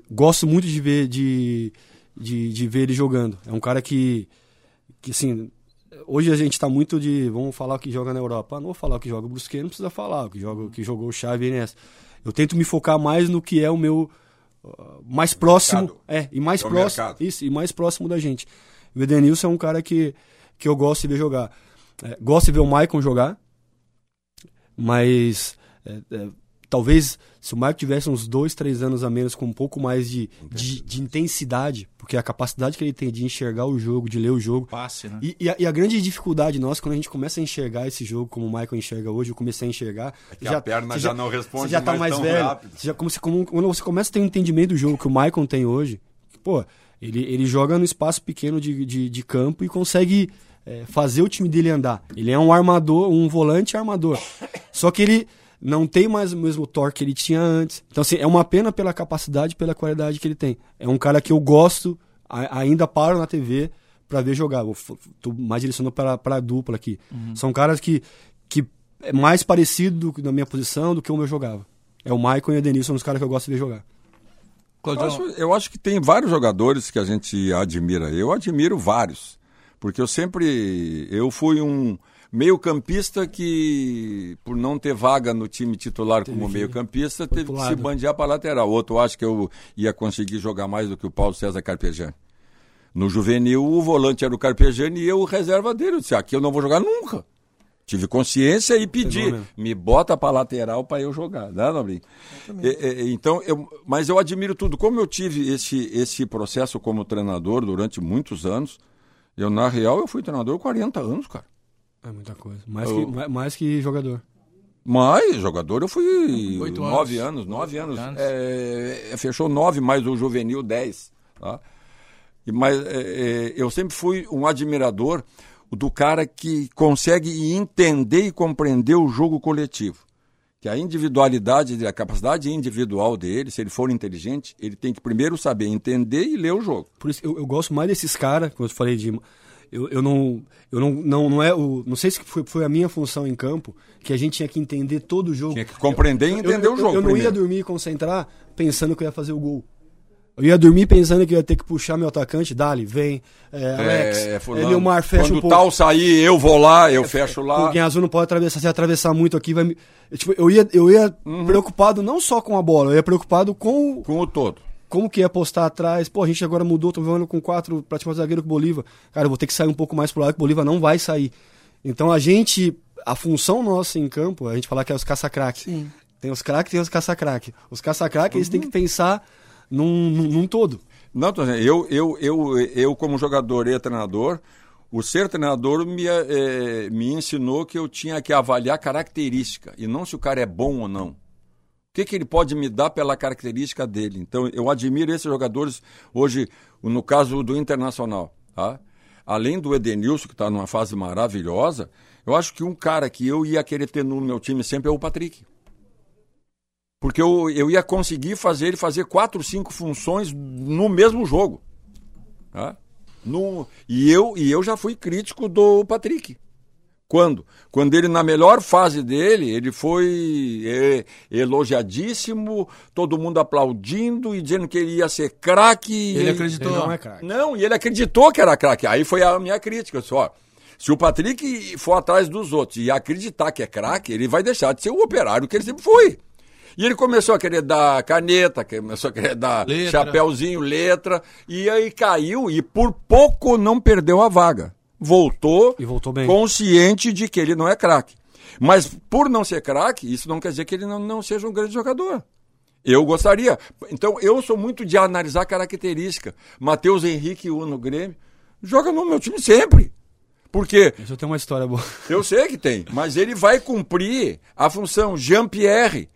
gosto muito de ver, de, de, de ver ele jogando. É um cara que, que assim, hoje a gente está muito de, vamos falar o que joga na Europa. Ah, não vou falar o que joga o Brusquet, não precisa falar o que, joga, o que jogou o Xavi e Iniesta. Eu tento me focar mais no que é o meu uh, mais próximo, Mercado. é, e mais É próximo, mercado. isso, e mais próximo da gente. O Edenilson é um cara que, que eu gosto de ver jogar. É, gosto de ver o Maicon jogar, mas é, é, talvez se o Maicon tivesse uns dois, três anos a menos com um pouco mais de, de, de intensidade, porque a capacidade que ele tem de enxergar o jogo, de ler o jogo, Passe, né? e, e a, e a grande dificuldade nossa, quando a gente começa a enxergar esse jogo como o Michael enxerga hoje, eu comecei a enxergar. É que a perna você já não responde Você já tá mais mais velho. rápido. Você já, como você, como, quando você começa a ter um entendimento do jogo que o Michael tem hoje, pô, ele, ele joga no espaço pequeno de, de, de campo e consegue é, fazer o time dele andar. Ele é um armador, um volante armador. Só que ele não tem mais o mesmo torque que ele tinha antes. Então, assim, é uma pena pela capacidade e pela qualidade que ele tem. É um cara que eu gosto, a- ainda paro na TV pra ver jogar. Eu f- tô mais direcionando para a dupla aqui. São caras que, que é mais parecido do, na minha posição do que como eu jogava. É o Maicon e o Denilson, os caras que eu gosto de ver jogar. Eu acho, eu acho que tem vários jogadores que a gente admira. Eu admiro vários. Porque eu sempre. Eu fui um meio-campista que, por não ter vaga no time titular como que- meio-campista, teve que se bandear para lateral. Outro acho que eu ia conseguir jogar mais do que o Paulo César Carpegiani. No juvenil, o volante era o Carpegiani e eu o reserva dele. Eu disse: aqui eu não vou jogar nunca. Tive consciência e pedi, me bota para lateral para eu jogar, né, Nobrinho? Então, eu, mas eu admiro tudo. Como eu tive esse, esse processo como treinador durante muitos anos, eu, na real, eu fui treinador 40 anos, cara. É muita coisa. Mais, Eu- que, mais, mais que jogador. Mas jogador eu fui Oito nove anos. anos, nove anos. anos. É, é, fechou nove, mais o juvenil dez. Tá? E, mas é, é, eu sempre fui um admirador do cara que consegue entender e compreender o jogo coletivo. Que a individualidade, a capacidade individual dele, se ele for inteligente, ele tem que primeiro saber entender e ler o jogo. Por isso, eu, eu gosto mais desses caras, como eu falei de. Eu, eu não. Eu não, não, não é o. Não sei se foi, foi a minha função em campo, que a gente tinha que entender todo o jogo. Tinha que compreender e Eu- entender eu, o jogo Eu, eu não ia dormir e concentrar pensando que eu ia fazer o gol. Eu ia dormir pensando que eu ia ter que puxar meu atacante, Dali, vem, é, Alex, é, fulano. Leomar, fecha Quando um o pouco. tal sair, eu vou lá, eu fecho lá. Porque azul não pode atravessar, se atravessar muito aqui, vai me. eu, Tipo, eu ia, eu ia Uhum. preocupado não só com a bola, eu ia preocupado com o- Com o todo. Como que ia postar atrás. Pô, a gente agora mudou, tô jogando com quatro, praticamente zagueiro com o Bolívar. Cara, eu vou ter que sair um pouco mais pro lado, que o Bolívar não vai sair. Então a gente, a função nossa em campo, a gente falar que é os caça-craque. Tem os craques tem os caça-craque. Os caça-craque, eles Uhum. têm que pensar num, num, num todo. Não, eu, eu, eu, eu, como jogador e treinador, o ser treinador me, eh, me ensinou que eu tinha que avaliar característica e não se o cara é bom ou não. O que, que ele pode me dar pela característica dele? Então, eu admiro esses jogadores hoje, no caso do Internacional. Tá? Além do Edenilson, que está numa fase maravilhosa, eu acho que um cara que eu ia querer ter no meu time sempre é o Patrick. Porque eu, eu ia conseguir fazer ele fazer quatro, cinco funções no mesmo jogo. Tá? No, e, eu, e eu já fui crítico do Patrick. Quando? Quando ele, na melhor fase dele, ele foi é, elogiadíssimo, todo mundo aplaudindo e dizendo que ele ia ser craque. ele acreditou. Ele não é craque. não, e ele acreditou que era craque. Aí foi a minha crítica. Só. Se o Patrick for atrás dos outros e acreditar que é craque, ele vai deixar de ser o operário que ele sempre foi. E ele começou a querer dar caneta, começou a querer dar Letra. chapéuzinho, letra, e aí caiu e por pouco não perdeu a vaga. Voltou, E voltou bem. consciente de que ele não é craque. Mas por não ser craque, isso não quer dizer que ele não, não seja um grande jogador. Eu gostaria. Então, eu sou muito de analisar característica. Matheus Henrique, o no Grêmio, joga no meu time sempre. Por quê? Isso eu tenho uma história boa. Eu sei que tem, mas ele vai cumprir a função Jean-Pierre.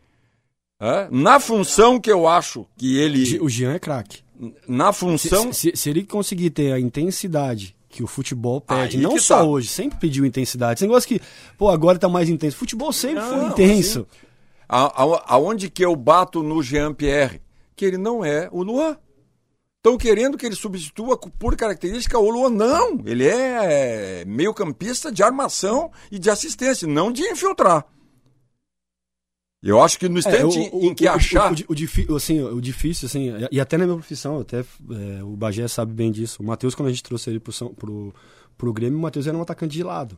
hã? Na função que eu acho que ele. O Jean é craque. Na Se, função. se- se ele conseguir ter a intensidade que o futebol pede, Aí não só tá. hoje, sempre pediu intensidade. Esse negócio que, pô, agora tá mais intenso. Futebol sempre foi Não, intenso. A- a- aonde que eu bato no Jean-Pierre? Que ele não é o Luan. Estão querendo que ele substitua por característica o Luan. Não, ele é meio campista de armação e de assistência, não de infiltrar. Eu acho que no instante É, em que achar. O, o, o, difi- assim, o difícil, assim, e até na minha profissão, até é, o Bagé sabe bem disso. O Matheus, quando a gente trouxe ele pro, São- pro, pro Grêmio, o Matheus era um atacante de lado.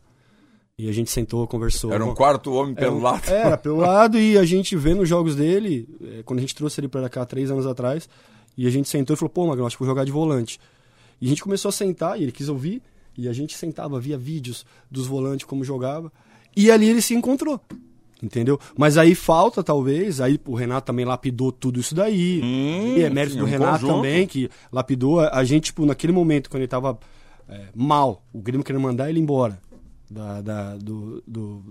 E a gente sentou, conversou. Era um quarto homem Era pelo um- lado. Era, pelo lado, e a gente vendo os jogos dele, é, quando a gente trouxe ele pra cá três anos atrás, e a gente sentou e falou, pô, Magrão, acho que vou jogar de volante. E a gente começou a sentar, e ele quis ouvir, e a gente sentava, via vídeos dos volantes, como jogava, e ali ele se encontrou. Entendeu? Mas aí falta, talvez, aí o Renato também lapidou tudo isso daí. e é mérito sim, do um Renato conjunto. também, que lapidou a, a gente, tipo, naquele momento, quando ele tava é, mal, o Grêmio querendo mandar ele embora da, da- do, do,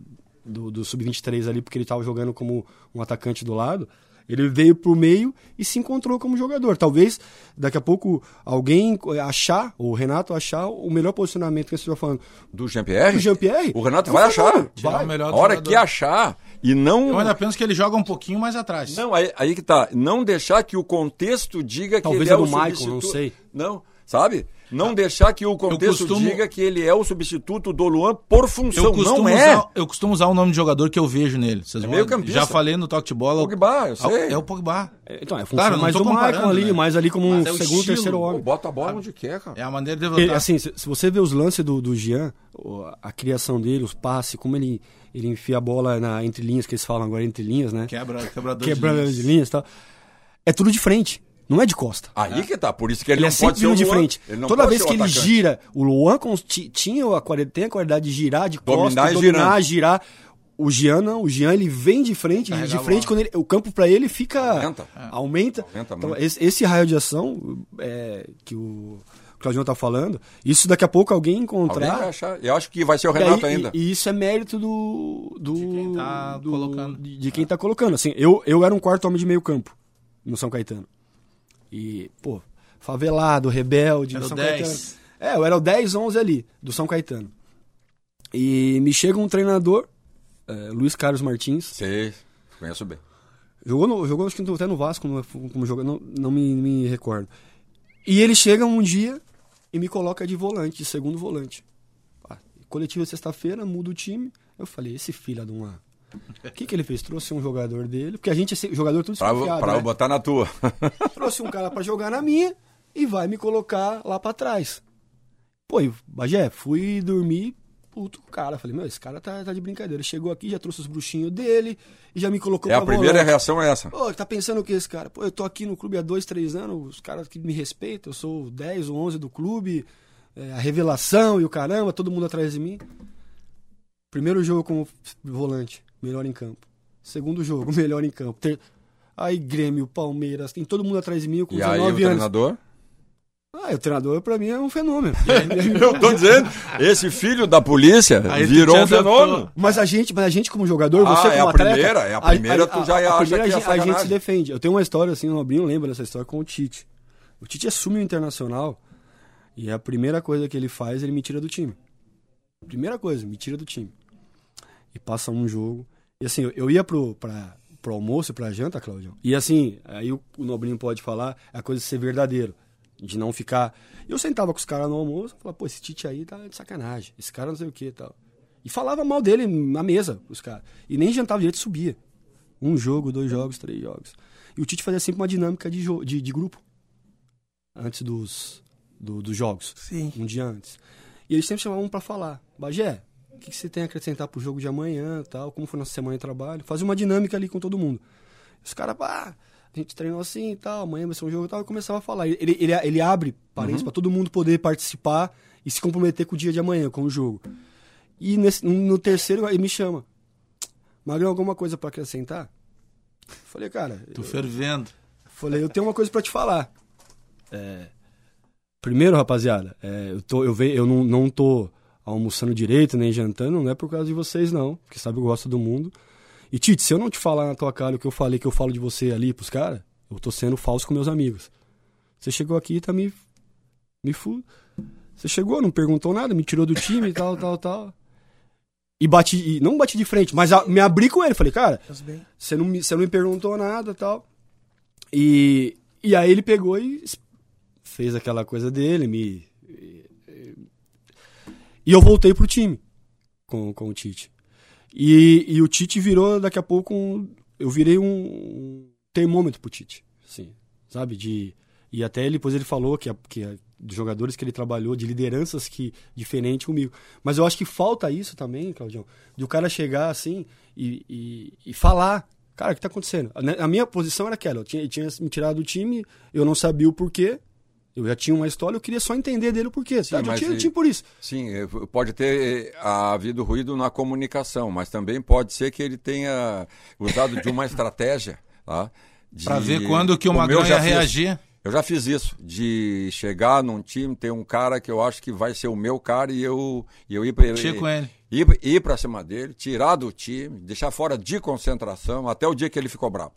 do, do Sub-23 ali, porque ele tava jogando como um atacante do lado. Ele veio pro meio e se encontrou como jogador. Talvez daqui a pouco alguém achar, ou o Renato achar o melhor posicionamento que você está falando. Do Jean-Pierre? Do Jean-Pierre? O Renato É um vai achar. Vai. o melhor A hora jogador. que achar. E não. Eu ainda penso que ele joga um pouquinho mais atrás. Não, aí, aí que tá. Não deixar que o contexto diga Talvez que ele é é do o Michael, substituto. não sei. Não, sabe? Não deixar que o contexto costumo- diga que ele é o substituto do Luan por função. Eu costumo, não é. usar, eu costumo usar o nome de jogador que eu vejo nele. Vocês vão- meio campista. Já falei no Toque de Bola. Pogba, eu sei. É o Pogba. É, Então, é função Claro, não mais do Michael ali, né? mais ali como um Mas é o segundo, estilo. terceiro Pô, homem. bota a bola onde quer, cara. É a maneira de Ele, assim, se, se você vê os lances do, do Jean, a criação dele, os passes, como ele, ele enfia a bola na, entre linhas, que eles falam agora entre linhas, né? Quebra, quebrador Quebrando de de linhas. linhas e tal. É tudo de frente, não é de costa. Aí que tá. Por isso que ele, Ele, não é sempre pode ser de Luan. frente. Toda vez que ele atacante. gira, o Luan tinha a, quali- tem a qualidade de girar de costa, Dominar e dominar, girando. girar. O Jean não, o Jean ele vem de frente, Carrega de frente, quando ele- o campo pra ele fica. Aumenta. Aumenta. Aumenta Então, esse, esse raio de ação é, que o Claudio tá falando, isso daqui a pouco alguém Alguém encontrar. vai achar. Eu acho que vai ser o E, aí- Renato e- ainda. e isso é mérito do. do De quem tá do- colocando. De, de quem tá colocando. Assim, eu, eu era um quarto homem de meio campo no São Caetano. E, pô, favelado, rebelde. Era o São 10. Caetano. É, eu era o 10, 11 ali, do São Caetano. E me chega um treinador, é, Luiz Carlos Martins. Sei, conheço bem. Jogou, no, jogou acho que até no Vasco, como, como jogador, não, não me, me recordo. E ele chega um dia e me coloca de volante, de segundo volante. Ah, Coletiva sexta-feira, muda o time. Eu falei, esse filho de uma. O que, que ele fez? Trouxe um jogador dele, porque a gente é jogador tudo Pra, desconfiado, pra né? botar na tua. Trouxe um cara pra jogar na minha e vai me colocar lá pra trás. Pô, e, Bagé, fui dormir puto com o cara. Falei, meu, esse cara tá, tá de brincadeira. Chegou aqui, já trouxe os bruxinhos dele e já me colocou É a pra primeira volante. reação é essa. Pô, tá pensando o que esse cara? Pô, eu tô aqui no clube há dois, três anos, os caras que me respeitam, eu sou o 10 ou 11 do clube, é, a revelação e o caramba, todo mundo atrás de mim. Primeiro jogo como volante, melhor em campo. Segundo jogo, melhor em campo. Ter... Aí Grêmio, Palmeiras, tem todo mundo atrás de mim com E aí 19 o anos. treinador? Ah, o treinador pra mim é um fenômeno. Eu tô dizendo, esse filho da polícia Aí virou um fenômeno. Mas a gente, mas a gente como jogador, Ah, você é como a atleta, primeira, é a primeira, tu já acha primeira que é a, gente, a gente se defende. Eu tenho uma história assim, o Nobrinho lembra dessa história com o Tite. O Tite assume o Internacional e a primeira coisa que ele faz, ele me tira do time. Primeira coisa, me tira do time. E passa um jogo. E assim, eu, eu ia pro, pra, pro almoço, pra janta, Claudio. E assim, aí o, o Nobrinho pode falar, é a coisa de ser verdadeiro. De não ficar. Eu sentava com os caras no almoço e falava, pô, esse Tite aí tá de sacanagem. Esse cara não sei o que e tal. E falava mal dele na mesa, os caras. E nem jantava direito, subia. Um jogo, dois jogos, três jogos. E o Tite fazia sempre uma dinâmica de, de, de grupo. Antes dos, do- dos jogos. Sim. Um dia antes. E eles sempre chamavam um pra falar. Bagé, o que, você tem a acrescentar pro jogo de amanhã tal? Como foi nossa semana de trabalho? Fazia uma dinâmica ali com todo mundo. Os caras, pá, a gente treinou assim e tal, amanhã vai ser um jogo e tal. E começava a falar. Ele, ele, ele abre parênteses pra todo mundo poder participar e se comprometer com o dia de amanhã, com o jogo. E nesse- no terceiro ele me chama. Magrão, alguma coisa pra acrescentar? Falei, cara, Tô fervendo. Falei, eu tenho uma coisa pra te falar. É, Primeiro, rapaziada, é, eu, tô, eu, ve, eu não, não tô almoçando direito, nem jantando, não é por causa de vocês, não. Porque sabe que eu gosto do mundo. E, Tite, se eu não te falar na tua cara o que eu falei, que eu falo de você ali pros caras, eu tô sendo falso com meus amigos. Você chegou aqui e tá me. Me fu. Você chegou, não perguntou nada, me tirou do time e tal, tal, tal. E bati. E não bati de frente, mas a- me abri com ele. Falei, cara, você não me, você não me perguntou nada e tal. E, e aí ele pegou e fez aquela coisa dele, me. E eu voltei pro time com, com o Tite. E, e o Tite virou daqui a pouco um, eu virei um termômetro pro Tite, assim, sabe? De, e até ele, depois ele falou que, a, que a, jogadores que ele trabalhou, de lideranças que diferente comigo. Mas eu acho que falta isso também, Claudião, de o cara chegar assim e, e, e falar. Cara, o que tá acontecendo? A, a minha posição era aquela, eu tinha, eu tinha me tirado do time, eu não sabia o porquê, eu já tinha uma história, eu queria só entender dele o porquê. Sim, eu tinha o time por isso. Sim, é, pode ter eh, havido ruído na comunicação, mas também pode ser que ele tenha usado de uma estratégia. Tá? Para ver quando que o Magrão ia reagir. Eu já fiz isso, de chegar num time, ter um cara que eu acho que vai ser o meu cara e eu, e eu ir para ele. com ele. Ir, ir para cima dele, tirar do time, deixar fora de concentração, até o dia que ele ficou bravo.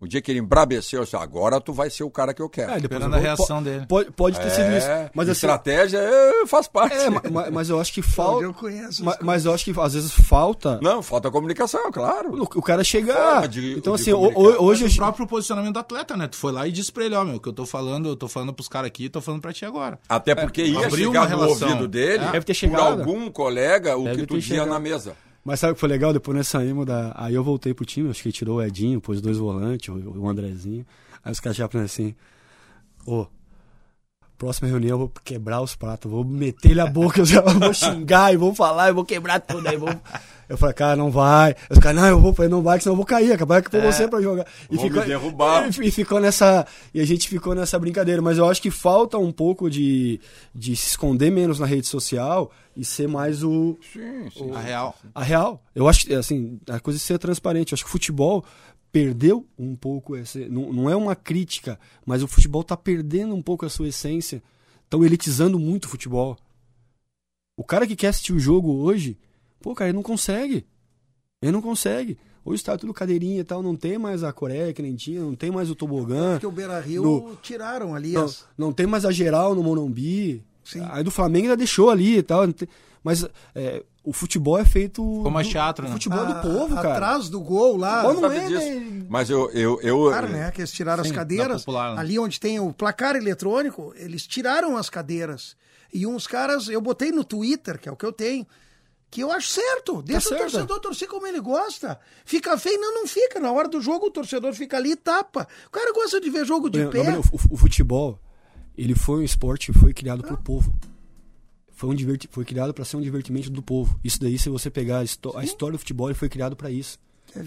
O dia que ele embrabeceu, disse, agora tu vai ser o cara que eu quero. É, Esperando a reação dele. Pode, pode ter é, sido isso. Mas, assim, estratégia é, faz parte. É, mas, mas, eu acho que falta. Eu conheço. Mas, mas, eu acho que às vezes falta. Não, falta comunicação, claro. O, o cara chegar. De, então, de assim, hoje. Mas o próprio posicionamento do atleta, né? Tu foi lá e disse pra ele, ó, meu, que eu tô falando, eu tô falando pros caras aqui, tô falando pra ti agora. Até porque é, ia chegar no relação. ouvido dele, é. deve ter chegado. por algum colega, o Deve que tu tinha na mesa. Mas sabe o que foi legal? Depois nós saímos da. Aí eu voltei pro time, acho que tirou o Edinho, pôs dois volantes, o Andrezinho. Aí os caras já assim: Ô, próxima reunião eu vou quebrar os pratos, vou meter ele a boca, eu vou xingar e vou falar, eu vou quebrar tudo aí, vou. Eu falei, cara, não vai. Os caras, não, eu vou, falei, não vai, que senão eu vou cair, acabar que for é, você pra jogar. E ficou, derrubar. E, e, ficou nessa. E a gente ficou nessa brincadeira. Mas eu acho que falta um pouco de, de se esconder menos na rede social e ser mais o. Sim, sim. O, a real. A real. Eu acho que, assim, a coisa é ser transparente. Eu acho que o futebol perdeu um pouco essa. Não, não é uma crítica, mas o futebol tá perdendo um pouco a sua essência. Estão elitizando muito o futebol. O cara que quer assistir o jogo hoje Pô, cara, ele não consegue. Ele não consegue. Hoje está tudo cadeirinha e tal, não tem mais a Coreia que nem tinha, não tem mais o tobogã. Porque o Beira Rio no... tiraram ali. Não, as... não tem mais a geral no Morumbi. Sim. Aí do Flamengo ainda deixou ali e tal. Mas é, o futebol é feito. Como mais teatro, né? O futebol a, é do povo, cara. Atrás do gol lá. Gol não é, né? Mas eu. eu, eu claro, né? Que eles tiraram Sim, as cadeiras. Popular, né? Ali onde tem o placar eletrônico, eles tiraram as cadeiras. E uns caras, eu botei no Twitter, que é o que eu tenho que eu acho certo. Tá Deixa tá o torcedor torcer como ele gosta. Fica feio, não, não fica. Na hora do jogo, o torcedor fica ali e tapa. O cara gosta de ver jogo de pé. Não, o, o, futebol, ele foi um esporte que foi criado ah. pro povo. Foi, um diverti foi criado para ser um divertimento do povo. Isso daí, se você pegar a, a história do futebol, ele foi criado para isso.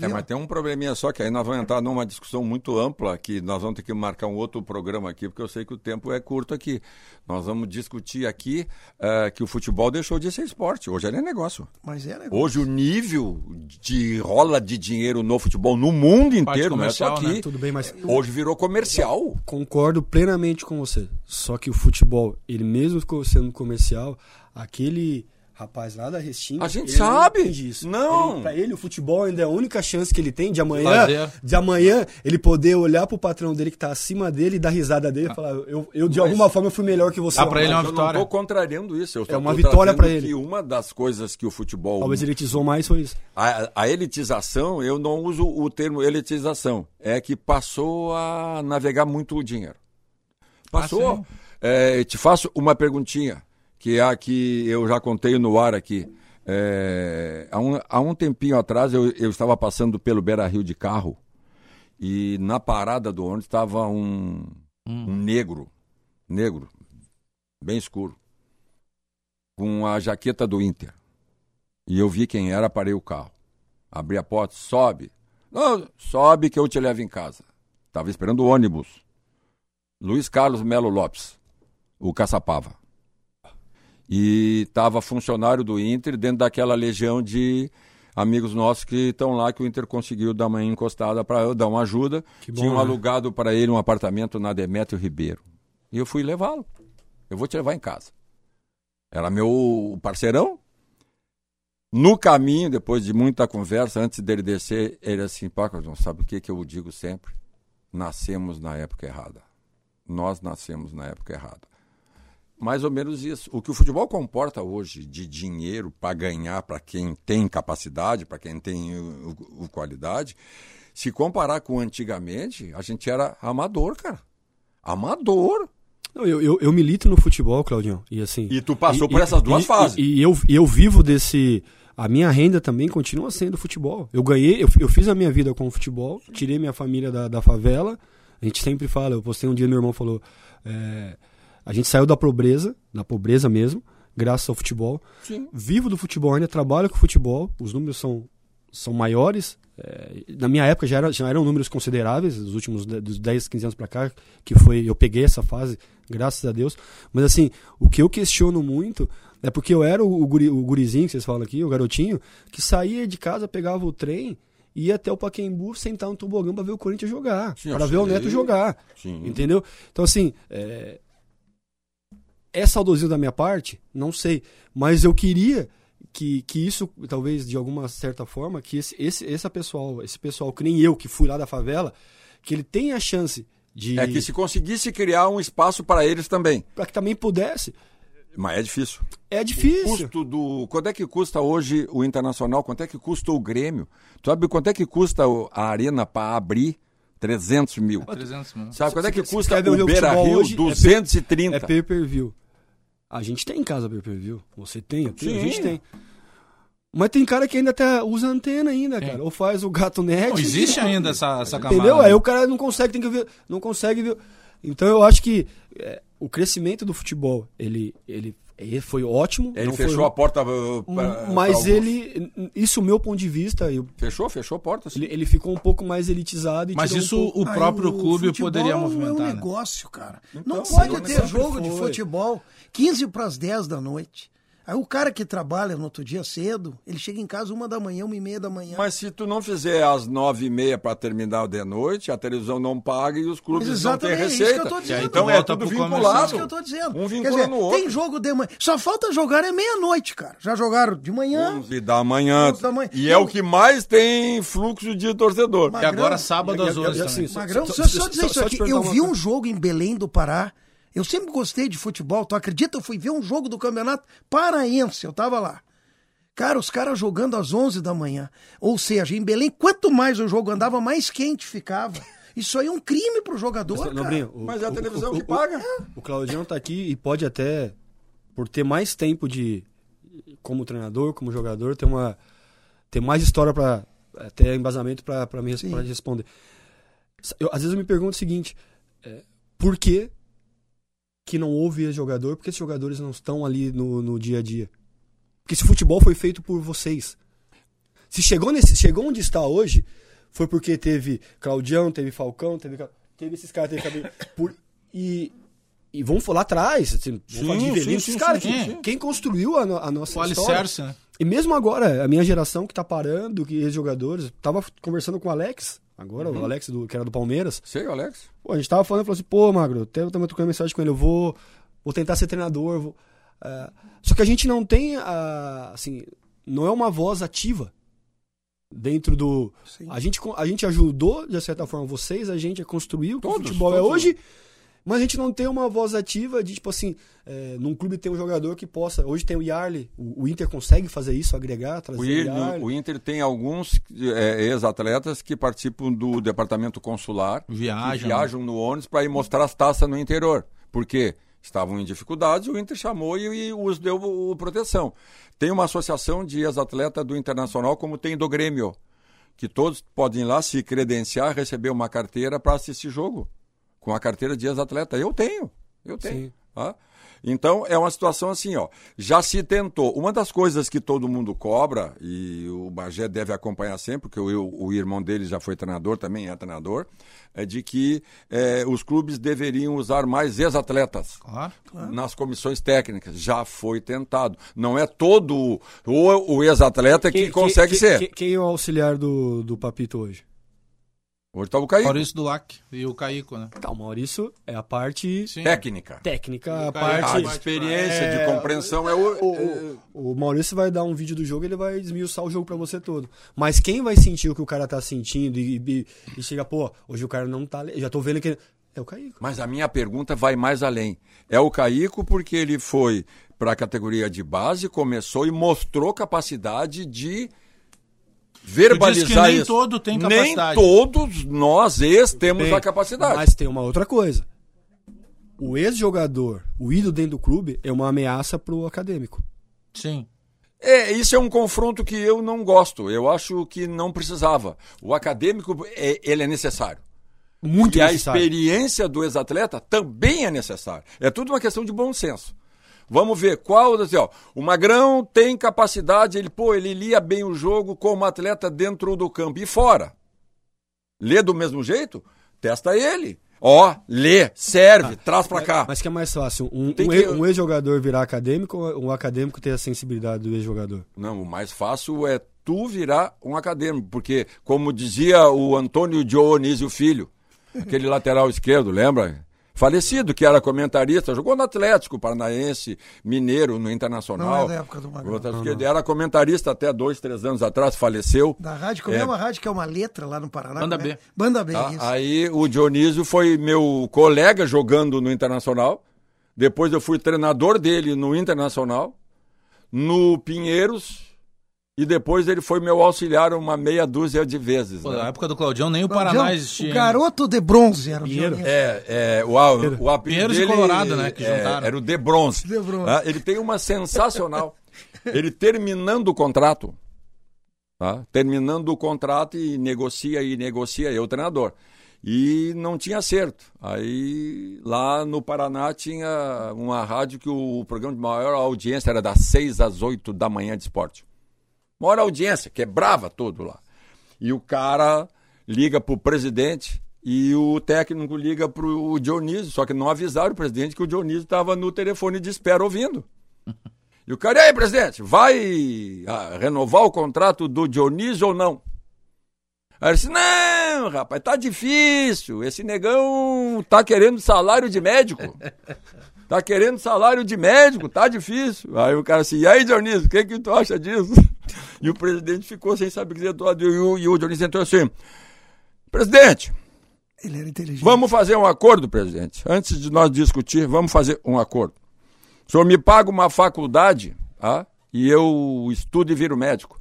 É, mas tem um probleminha só, que aí nós vamos entrar numa discussão muito ampla, que nós vamos ter que marcar um outro programa aqui, porque eu sei que o tempo é curto aqui. Nós vamos discutir aqui uh, que o futebol deixou de ser esporte. Hoje ele é negócio. Mas é negócio. Hoje o nível de rola de dinheiro no futebol no mundo inteiro, não é só aqui. Né? Tudo bem, mas hoje virou comercial. Concordo plenamente com você. Só que o futebol, ele mesmo sendo comercial, aquele Rapaz, lá da Restinga. A gente sabe. Não. não. Ele, pra ele, o futebol ainda é a única chance que ele tem de amanhã. Fazer. De amanhã ele poder olhar pro patrão dele que tá acima dele e dar risada dele e ah. falar: eu, eu de Mas, alguma forma fui melhor que você. Ah, pra ele uma vitória. Eu não tô contrariando isso. Eu é uma vitória para ele. Que uma das coisas que o futebol. Talvez elitizou mais foi isso. A, a elitização, eu não uso o termo elitização. É que passou a navegar muito o dinheiro. Passou. Ah, é, te faço uma perguntinha que é a que eu já contei no ar aqui. É, há, um, há um tempinho atrás eu, eu estava passando pelo Beira Rio de carro e na parada do ônibus estava um, hum. um negro, negro, bem escuro, com a jaqueta do Inter. E eu vi quem era, parei o carro. Abri a porta, sobe. Não, sobe que eu te levo em casa. Estava esperando o ônibus. Luiz Carlos Melo Lopes, o Caçapava e estava funcionário do Inter dentro daquela legião de amigos nossos que estão lá que o Inter conseguiu dar uma encostada para dar uma ajuda. Bom, Tinham né? alugado para ele um apartamento na Demétrio Ribeiro. E eu fui levá-lo. Eu vou te levar em casa. Era meu parceirão. No caminho, depois de muita conversa, antes dele descer, ele assim, Paco, não sabe o que, que eu digo sempre? Nascemos na época errada. Nós nascemos na época errada. Mais ou menos isso. O que o futebol comporta hoje de dinheiro para ganhar para quem tem capacidade, para quem tem o, o, qualidade, se comparar com antigamente, a gente era amador, cara. Amador. Não, eu, eu, eu, milito no futebol, Claudião. E assim. E tu passou e, por essas duas e, fases. E, e, eu, eu vivo desse. a minha renda também continua sendo futebol. Eu ganhei, eu, eu fiz a minha vida com o futebol, tirei minha família da, da favela. A gente sempre fala, eu postei um dia, meu irmão falou, é, a gente saiu da pobreza, da pobreza mesmo, graças ao futebol. Sim. Vivo do futebol, ainda trabalho com futebol, os números são, são maiores. É, na minha época já, era, já eram números consideráveis, dos últimos dos 10, 15 anos pra cá, que foi, eu peguei essa fase, graças a Deus. Mas assim, o que eu questiono muito é porque eu era o, o, guri, o gurizinho que vocês falam aqui, o garotinho, que saía de casa, pegava o trem, ia até o Paquembu, sentar no tobogã pra ver o Corinthians jogar, para ver o. Neto jogar. Sim. Entendeu? Então, assim, é... é saudosismo da minha parte? Não sei. Mas eu queria que, que isso, talvez, de alguma certa forma, que esse, esse, esse pessoal, esse pessoal que nem eu, que fui lá da favela, que ele tenha a chance de... É que se conseguisse criar um espaço para eles também. Pra que também pudesse. Mas é difícil. É O difícil. custo do. Quanto é que custa hoje o Internacional? Quanto é que custa o Grêmio? Tu sabe quanto é que custa o- a arena para abrir? 300 mil. 300 mil. Sabe quanto é que custa o Beira Rio? hoje, é pay- 230. É pay-per-view. A gente tem em casa pay-per-view. Você tem, eu tenho, a gente tem. Mas tem cara que ainda até usa antena ainda, Tem. cara. Ou faz o gato net. Não, existe ainda essa, essa camada. Entendeu? Aí o cara não consegue, tem que ver, não consegue ver. Então eu acho que é, o crescimento do futebol, ele, ele, ele foi ótimo. Ele não fechou foi, a porta. uh, pra- pra Mas alguns. ele, isso o meu ponto de vista, eu- Fechou, fechou a porta. sim. ele, ele ficou um pouco mais elitizado. E Mas tirou um isso pouco- o próprio Aí clube futebol poderia É um movimentar. né? negócio, cara. Então, não pode o ter jogo de foi. futebol 15 para as 10 da noite. Aí o cara que trabalha no outro dia cedo, ele chega em casa uma da manhã, uma e meia da manhã. Mas se tu não fizer às nove e meia para terminar o de noite, a televisão não paga e os clubes Mas não têm exatamente, é isso que receita. eu tô dizendo. Então é Volta tudo vinculado. É isso que eu tô dizendo. Um Quer vincula dizer, no outro. tem jogo de manhã. Só falta jogar é meia-noite, cara. Já jogaram de manhã. 11 da manhã. 11 da manhã. E é o que mais tem fluxo de torcedor. Mas- E agora Magrão, sábado e- às e- 11 e- assim, Magrão, só- só, só só- dizer só- isso aqui. Eu vi um jogo em Belém do Pará. Eu sempre gostei de futebol. Tu acredita? Eu fui ver um jogo do Campeonato Paraense. Eu tava lá. Cara, os caras jogando às 11 da manhã. Ou seja, em Belém, quanto mais o jogo andava, mais quente ficava. Isso aí é um crime pro jogador, cara. Nobrinho, o- Mas é a o- televisão o- que o- paga. O Claudião tá aqui e pode até, por ter mais tempo de como treinador, como jogador, ter uma ter mais história para ter embasamento para me pra responder. Eu, às vezes eu me pergunto o seguinte: é, por que que não houve esse jogador? Por que esses jogadores não estão ali no, no dia a dia? Porque esse futebol foi feito por vocês. Se chegou nesse, chegou onde está hoje, foi porque teve Claudião, teve Falcão, teve, teve esses caras, teve cabelo. Por, e, e vamos falar atrás, assim, vamos falar de Sim, sim, esses sim, caras sim, que- sim. quem construiu a, a nossa O história. alicerce, né? E mesmo agora, a minha geração que tá parando, que esses jogadores, tava conversando com o Alex, agora, Uhum. o Alex do, que era do Palmeiras. Sei, Alex. Pô, a gente tava falando, falou assim, pô, Magro, até eu também trocando mensagem com ele, eu vou, vou tentar ser treinador. Vou, é, só que a gente não tem, a, assim, não é uma voz ativa dentro do... Sim. A gente, a gente ajudou, de certa forma, vocês, a gente a construir o que o Todos, futebol é todos. hoje, mas a gente não tem uma voz ativa de, tipo assim, é, num clube tem um jogador que possa... Hoje tem o Yarley, o, o Inter consegue fazer isso, agregar, trazer O, o, o Inter tem alguns é, ex-atletas que participam do departamento consular. Viajam, que viajam no ônibus para ir mostrar as taças no interior. Por quê? Estavam em dificuldades, o Inter chamou e, e os deu o- proteção. Tem uma associação de ex-atleta do Internacional, como tem do Grêmio, que todos podem ir lá se credenciar, receber uma carteira para assistir jogo. Com a carteira de ex-atleta. Eu tenho. Eu tenho. Tá? Então, é uma situação assim, ó. Já se tentou. Uma das coisas que todo mundo cobra, e o Bagé deve acompanhar sempre, porque o, o irmão dele já foi treinador, também é treinador, é de que eh, os clubes deveriam usar mais ex-atletas Claro. nas comissões técnicas. Já foi tentado. Não é todo o, o ex-atleta que, consegue quem, ser. Quem, quem é o auxiliar do, do Papito hoje? Hoje está o Caí. Maurício Dulac e o Caíco, né? Tá, o Maurício é a parte Sim. Técnica. técnica, a cara- A parte... de experiência, É, de compreensão é o. O, o, o Maurício vai dar um vídeo do jogo ele vai desmiuçar o jogo pra você todo. Mas quem vai sentir o que o cara tá sentindo e, e, e chega, pô, hoje o cara não tá. Já tô vendo que. É o Caíco. Mas a minha pergunta vai mais além. É o Caíco porque ele foi para a categoria de base, começou e mostrou capacidade de verbalizar Tu diz que nem isso. todo tem Nem capacidade. todos nós ex temos Bem, a capacidade. Mas tem uma outra coisa. O ex-jogador, o ídolo dentro do clube, é uma ameaça pro acadêmico. Sim. É, isso é um confronto que eu não gosto. Eu acho que não precisava. O acadêmico, é, ele é necessário. Muito e a necessário. experiência do ex-atleta também é necessária. É tudo uma questão de bom senso. Vamos ver qual, assim, ó, o Magrão tem capacidade, ele, pô, ele lia bem o jogo como atleta dentro do campo e fora. Lê do mesmo jeito? Testa ele. Ó, lê, serve, traz pra cá. Mas que é mais fácil, um, um, que- um ex-jogador virar acadêmico ou um acadêmico ter a sensibilidade do ex-jogador? Não, o mais fácil é tu virar um acadêmico, porque, como dizia o Antônio Dionísio Filho, aquele lateral esquerdo, lembra? Falecido, que era comentarista, jogou no Atlético Paranaense, Mineiro, no Internacional. Não é da época do Magrão. Esquerda, Era comentarista até dois, três anos atrás, faleceu. Da rádio, como é, uma rádio que é uma letra lá no Paraná? Banda é? B. Banda B, Tá? isso. Aí o Dionísio foi meu colega jogando no Internacional. Depois eu fui treinador dele no Internacional, no Pinheiros. E depois ele foi meu auxiliar uma meia dúzia de vezes. Pô, né? na época do Claudião nem o Claudião, Paraná existia. O garoto de bronze era o Pinheiro. É, é, o, a- o apelido Pinheiros dele, Colorado, né, que é, juntaram. Era o De Bronze. De Bronze. Tá? Ele tem uma sensacional. ele terminando o contrato, tá? terminando o contrato e negocia e negocia, eu treinador. E não tinha acerto. Aí lá no Paraná tinha uma rádio que o programa de maior audiência era das 6 às 8 da manhã de esporte. Maior audiência, quebrava tudo lá. E o cara liga pro presidente e o técnico liga pro Dionísio, só que não avisaram o presidente que o Dionísio estava no telefone de espera ouvindo. E o cara, e aí, presidente, vai ah, renovar o contrato do Dionísio ou não? Aí ele disse, não, rapaz, tá difícil. Esse negão tá querendo salário de médico. Tá querendo salário de médico, tá difícil. Aí o cara assim, e aí, Dionísio, o que, que tu acha disso? E o presidente ficou sem saber o que dizer. E o, Dionísio entrou assim, presidente, Ele era inteligente. Vamos fazer um acordo, presidente. Antes de nós discutir, vamos fazer um acordo. O senhor me paga uma faculdade, tá? E eu estudo e viro médico.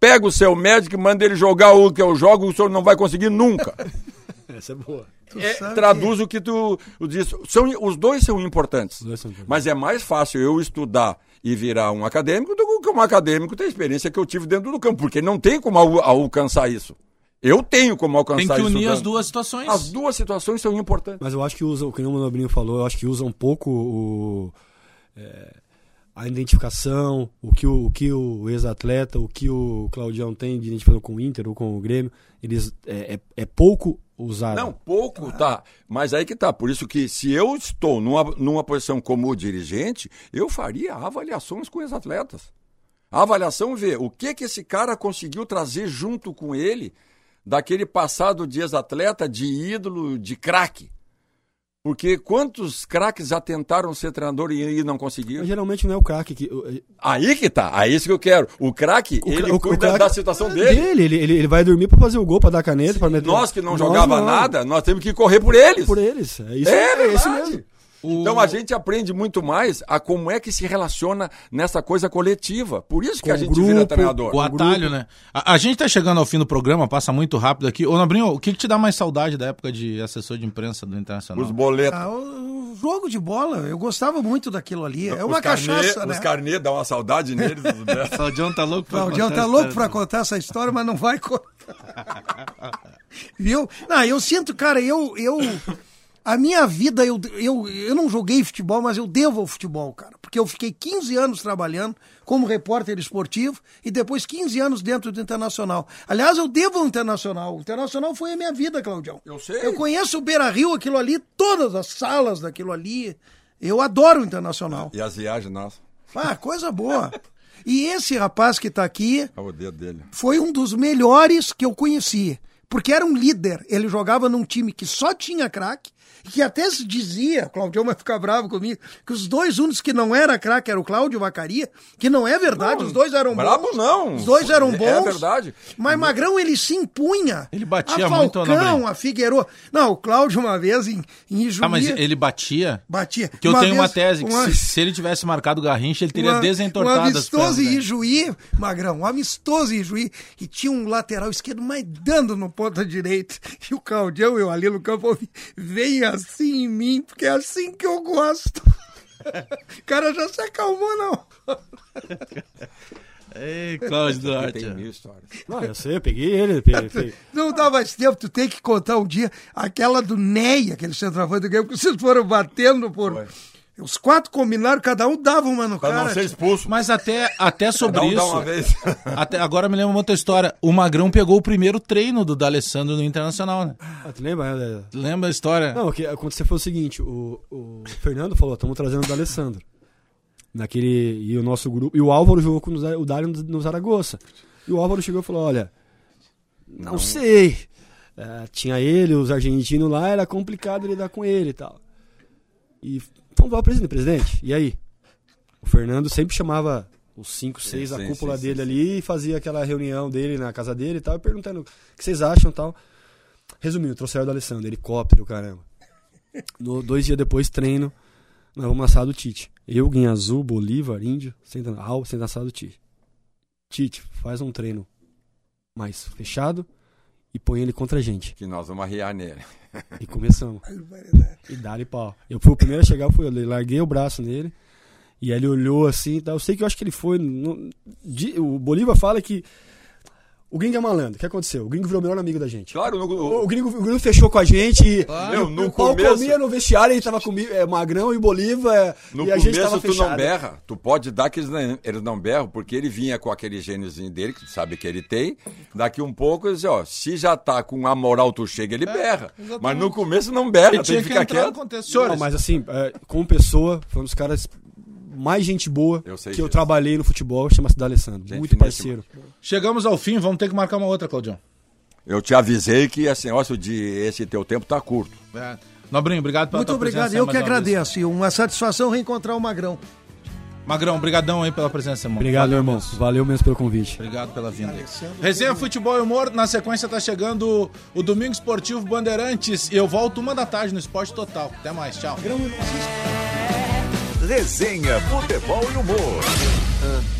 Pega o seu médico e manda ele jogar o que eu jogo, o senhor não vai conseguir nunca. Essa é boa. Tu É, sabe traduz o que tu, disse. São, os dois são importantes. dois são importantes. Mas é mais fácil eu estudar e virar um acadêmico do que um acadêmico ter a experiência que eu tive dentro do campo, porque não tem como al- alcançar isso. Eu tenho como alcançar Tem que isso. unir as duas situações. As duas situações são importantes. Mas eu acho que usa, o que o Manobrinho falou, eu acho que usa um pouco o, é, a identificação, o que o, o que o ex-atleta, o que o Claudião tem de identificação com o Inter ou com o Grêmio, eles é, é, é pouco usado. Não, pouco, tá. Mas aí que tá. Por isso que se eu estou numa, numa posição como dirigente, eu faria avaliações com os atletas. A avaliação vê o que que esse cara conseguiu trazer junto com ele daquele passado de ex-atleta, de ídolo, de craque. Porque quantos craques já tentaram ser treinador e, e não conseguiram? Mas geralmente não é o craque que. o- Aí que tá. Aí isso que eu quero. O craque, o ele o- o cuida craque- da situação é dele. Ele, ele, ele vai dormir pra fazer o gol, pra dar caneta, pra meter. Nós que não Nós jogava não. nada, nós temos que correr por eles. Por eles. É isso, É, é, verdade. isso mesmo. Então a gente aprende muito mais a como é que se relaciona nessa coisa coletiva. Por isso que Com a gente grupo, vira treinador. O atalho, né? A, a gente tá chegando ao fim do programa, passa muito rápido aqui. Ô, Nobrinho, o que, que te dá mais saudade da época de assessor de imprensa do Internacional? Os boletos. Ah, o, o jogo de bola, eu gostava muito daquilo ali. É os uma carnê, cachaça, né? Os carnê dá uma saudade neles. né? O Claudião tá louco pra Claudião tá louco pra contar essa história, mas não vai contar. Viu? Não, eu sinto, cara, eu. eu a minha vida, eu, eu, eu não joguei futebol, mas eu devo ao futebol, cara. Porque eu fiquei 15 anos trabalhando como repórter esportivo e depois 15 anos dentro do Internacional. Aliás, eu devo ao Internacional. O Internacional foi a minha vida, Claudião. Eu sei. Eu conheço o Beira Rio, aquilo ali, todas as salas daquilo ali. Eu adoro o Internacional. E as viagens, nossa. Ah, coisa boa. E esse rapaz que tá aqui o dedo dele. foi um dos melhores que eu conheci. Porque era um líder. Ele jogava num time que só tinha craque. E Que até se dizia, o Claudião vai ficar bravo comigo, que os dois únicos que não era craque era o Cláudio Vacaria, que não é verdade, os dois eram bravo bons. não. Os dois eram É bons. verdade. Mas Magrão ele se impunha. Ele batia a muito, Falcão, Nobrinho. a Figueiredo. Não, o Cláudio uma vez em, em Ijuí, Ah, mas ele batia? batia. Que eu tenho uma vez, tese, que uma- se, se ele tivesse marcado o Garrincha, ele teria uma- desentortado Um as amistoso em. Ijuí, Magrão, um amistoso em Ijuí, e tinha um lateral esquerdo, mas dando no ponta direita. E o Claudião, eu ali no campo, ouvi, vem assim em mim, porque é assim que eu gosto. O cara já se acalmou, não. Ei, Cláudio Duarte. Tem mil histórias. Não, eu sei, eu peguei ele. Peguei, peguei. Não dá mais tempo, tu tem que contar um dia aquela do Ney, aquele centroavante do game, que vocês foram batendo por. Os quatro combinaram, cada um dava uma no Pra cara. não ser expulso. Mas até, até sobre Cada um dá isso. uma vez. Até, agora me lembra uma outra história. O Magrão pegou o primeiro treino do D'Alessandro no Internacional, né? Ah, tu lembra? né? Lembra a história? Não, o que aconteceu foi o seguinte: o, o Fernando falou, estamos trazendo o D'Alessandro. Naquele. E o nosso grupo. E o Álvaro jogou com o Dário no, Zaragoza. E o Álvaro chegou e falou: olha. Não, sei. É, tinha ele, os argentinos lá, era complicado lidar com ele e tal. E vamos lá, presidente, presidente. E aí? O Fernando sempre chamava os cinco, seis sim, cúpula sim, dele sim, ali e fazia aquela reunião dele na casa dele e tal, e perguntando o que vocês acham e tal. Resumindo, trouxeram do Alessandro, helicóptero, caramba. No, dois dias depois, treino. Nós vamos sala do Tite. Eu, Guinha Azul, Bolívar, Índio, senta, Al, senta sala do Tite. Tite, faz um treino mais fechado e põe ele contra a gente. Que nós vamos arriar nele. E começamos. E dá-lhe pau. Eu fui o primeiro a chegar, fui eu, larguei o braço nele. E aí ele olhou assim tal. Eu sei que eu acho que ele foi. no- de- o Bolívar fala que. O gringo é malandro. O que aconteceu? O gringo virou o melhor amigo da gente. Claro, O, no, o gringo, o gringo fechou com a gente e, Meu, e no o pau começo- comia no vestiário, ele tava comigo, é, Magrão e Bolívar, é, no e a gente tava começo tu fechado. não berra. Tu pode dar que eles não, eles não berram, porque ele vinha com aquele gêniozinho dele, que tu sabe que ele tem. Daqui um pouco, eles dizem, ó, se já tá com a moral, tu chega, ele berra. Mas no começo não berra, Ele tem tinha que ficar quieto. Não, Senhores, mas assim, é, como pessoa, foi um dos caras mais gente boa Eu sei que eu disso. trabalhei no futebol, chama-se D'Alessandro. Muito parceiro. chegamos ao fim, vamos ter que marcar uma outra, Claudião. Eu te avisei que esse negócio de esse teu tempo tá curto. É. Nobrinho, obrigado pela Muito tua obrigado, presença. eu que agradeço. E uma satisfação reencontrar o Magrão. Magrão, brigadão aí pela presença, irmão. Obrigado, Valeu irmão. mesmo. Valeu mesmo pelo convite. Obrigado pela vinda. Resenha Futebol e Humor, na sequência tá chegando o Domingo Esportivo Bandeirantes e eu volto uma da tarde no Esporte Total. Até mais, tchau resenha, futebol e humor. Ah.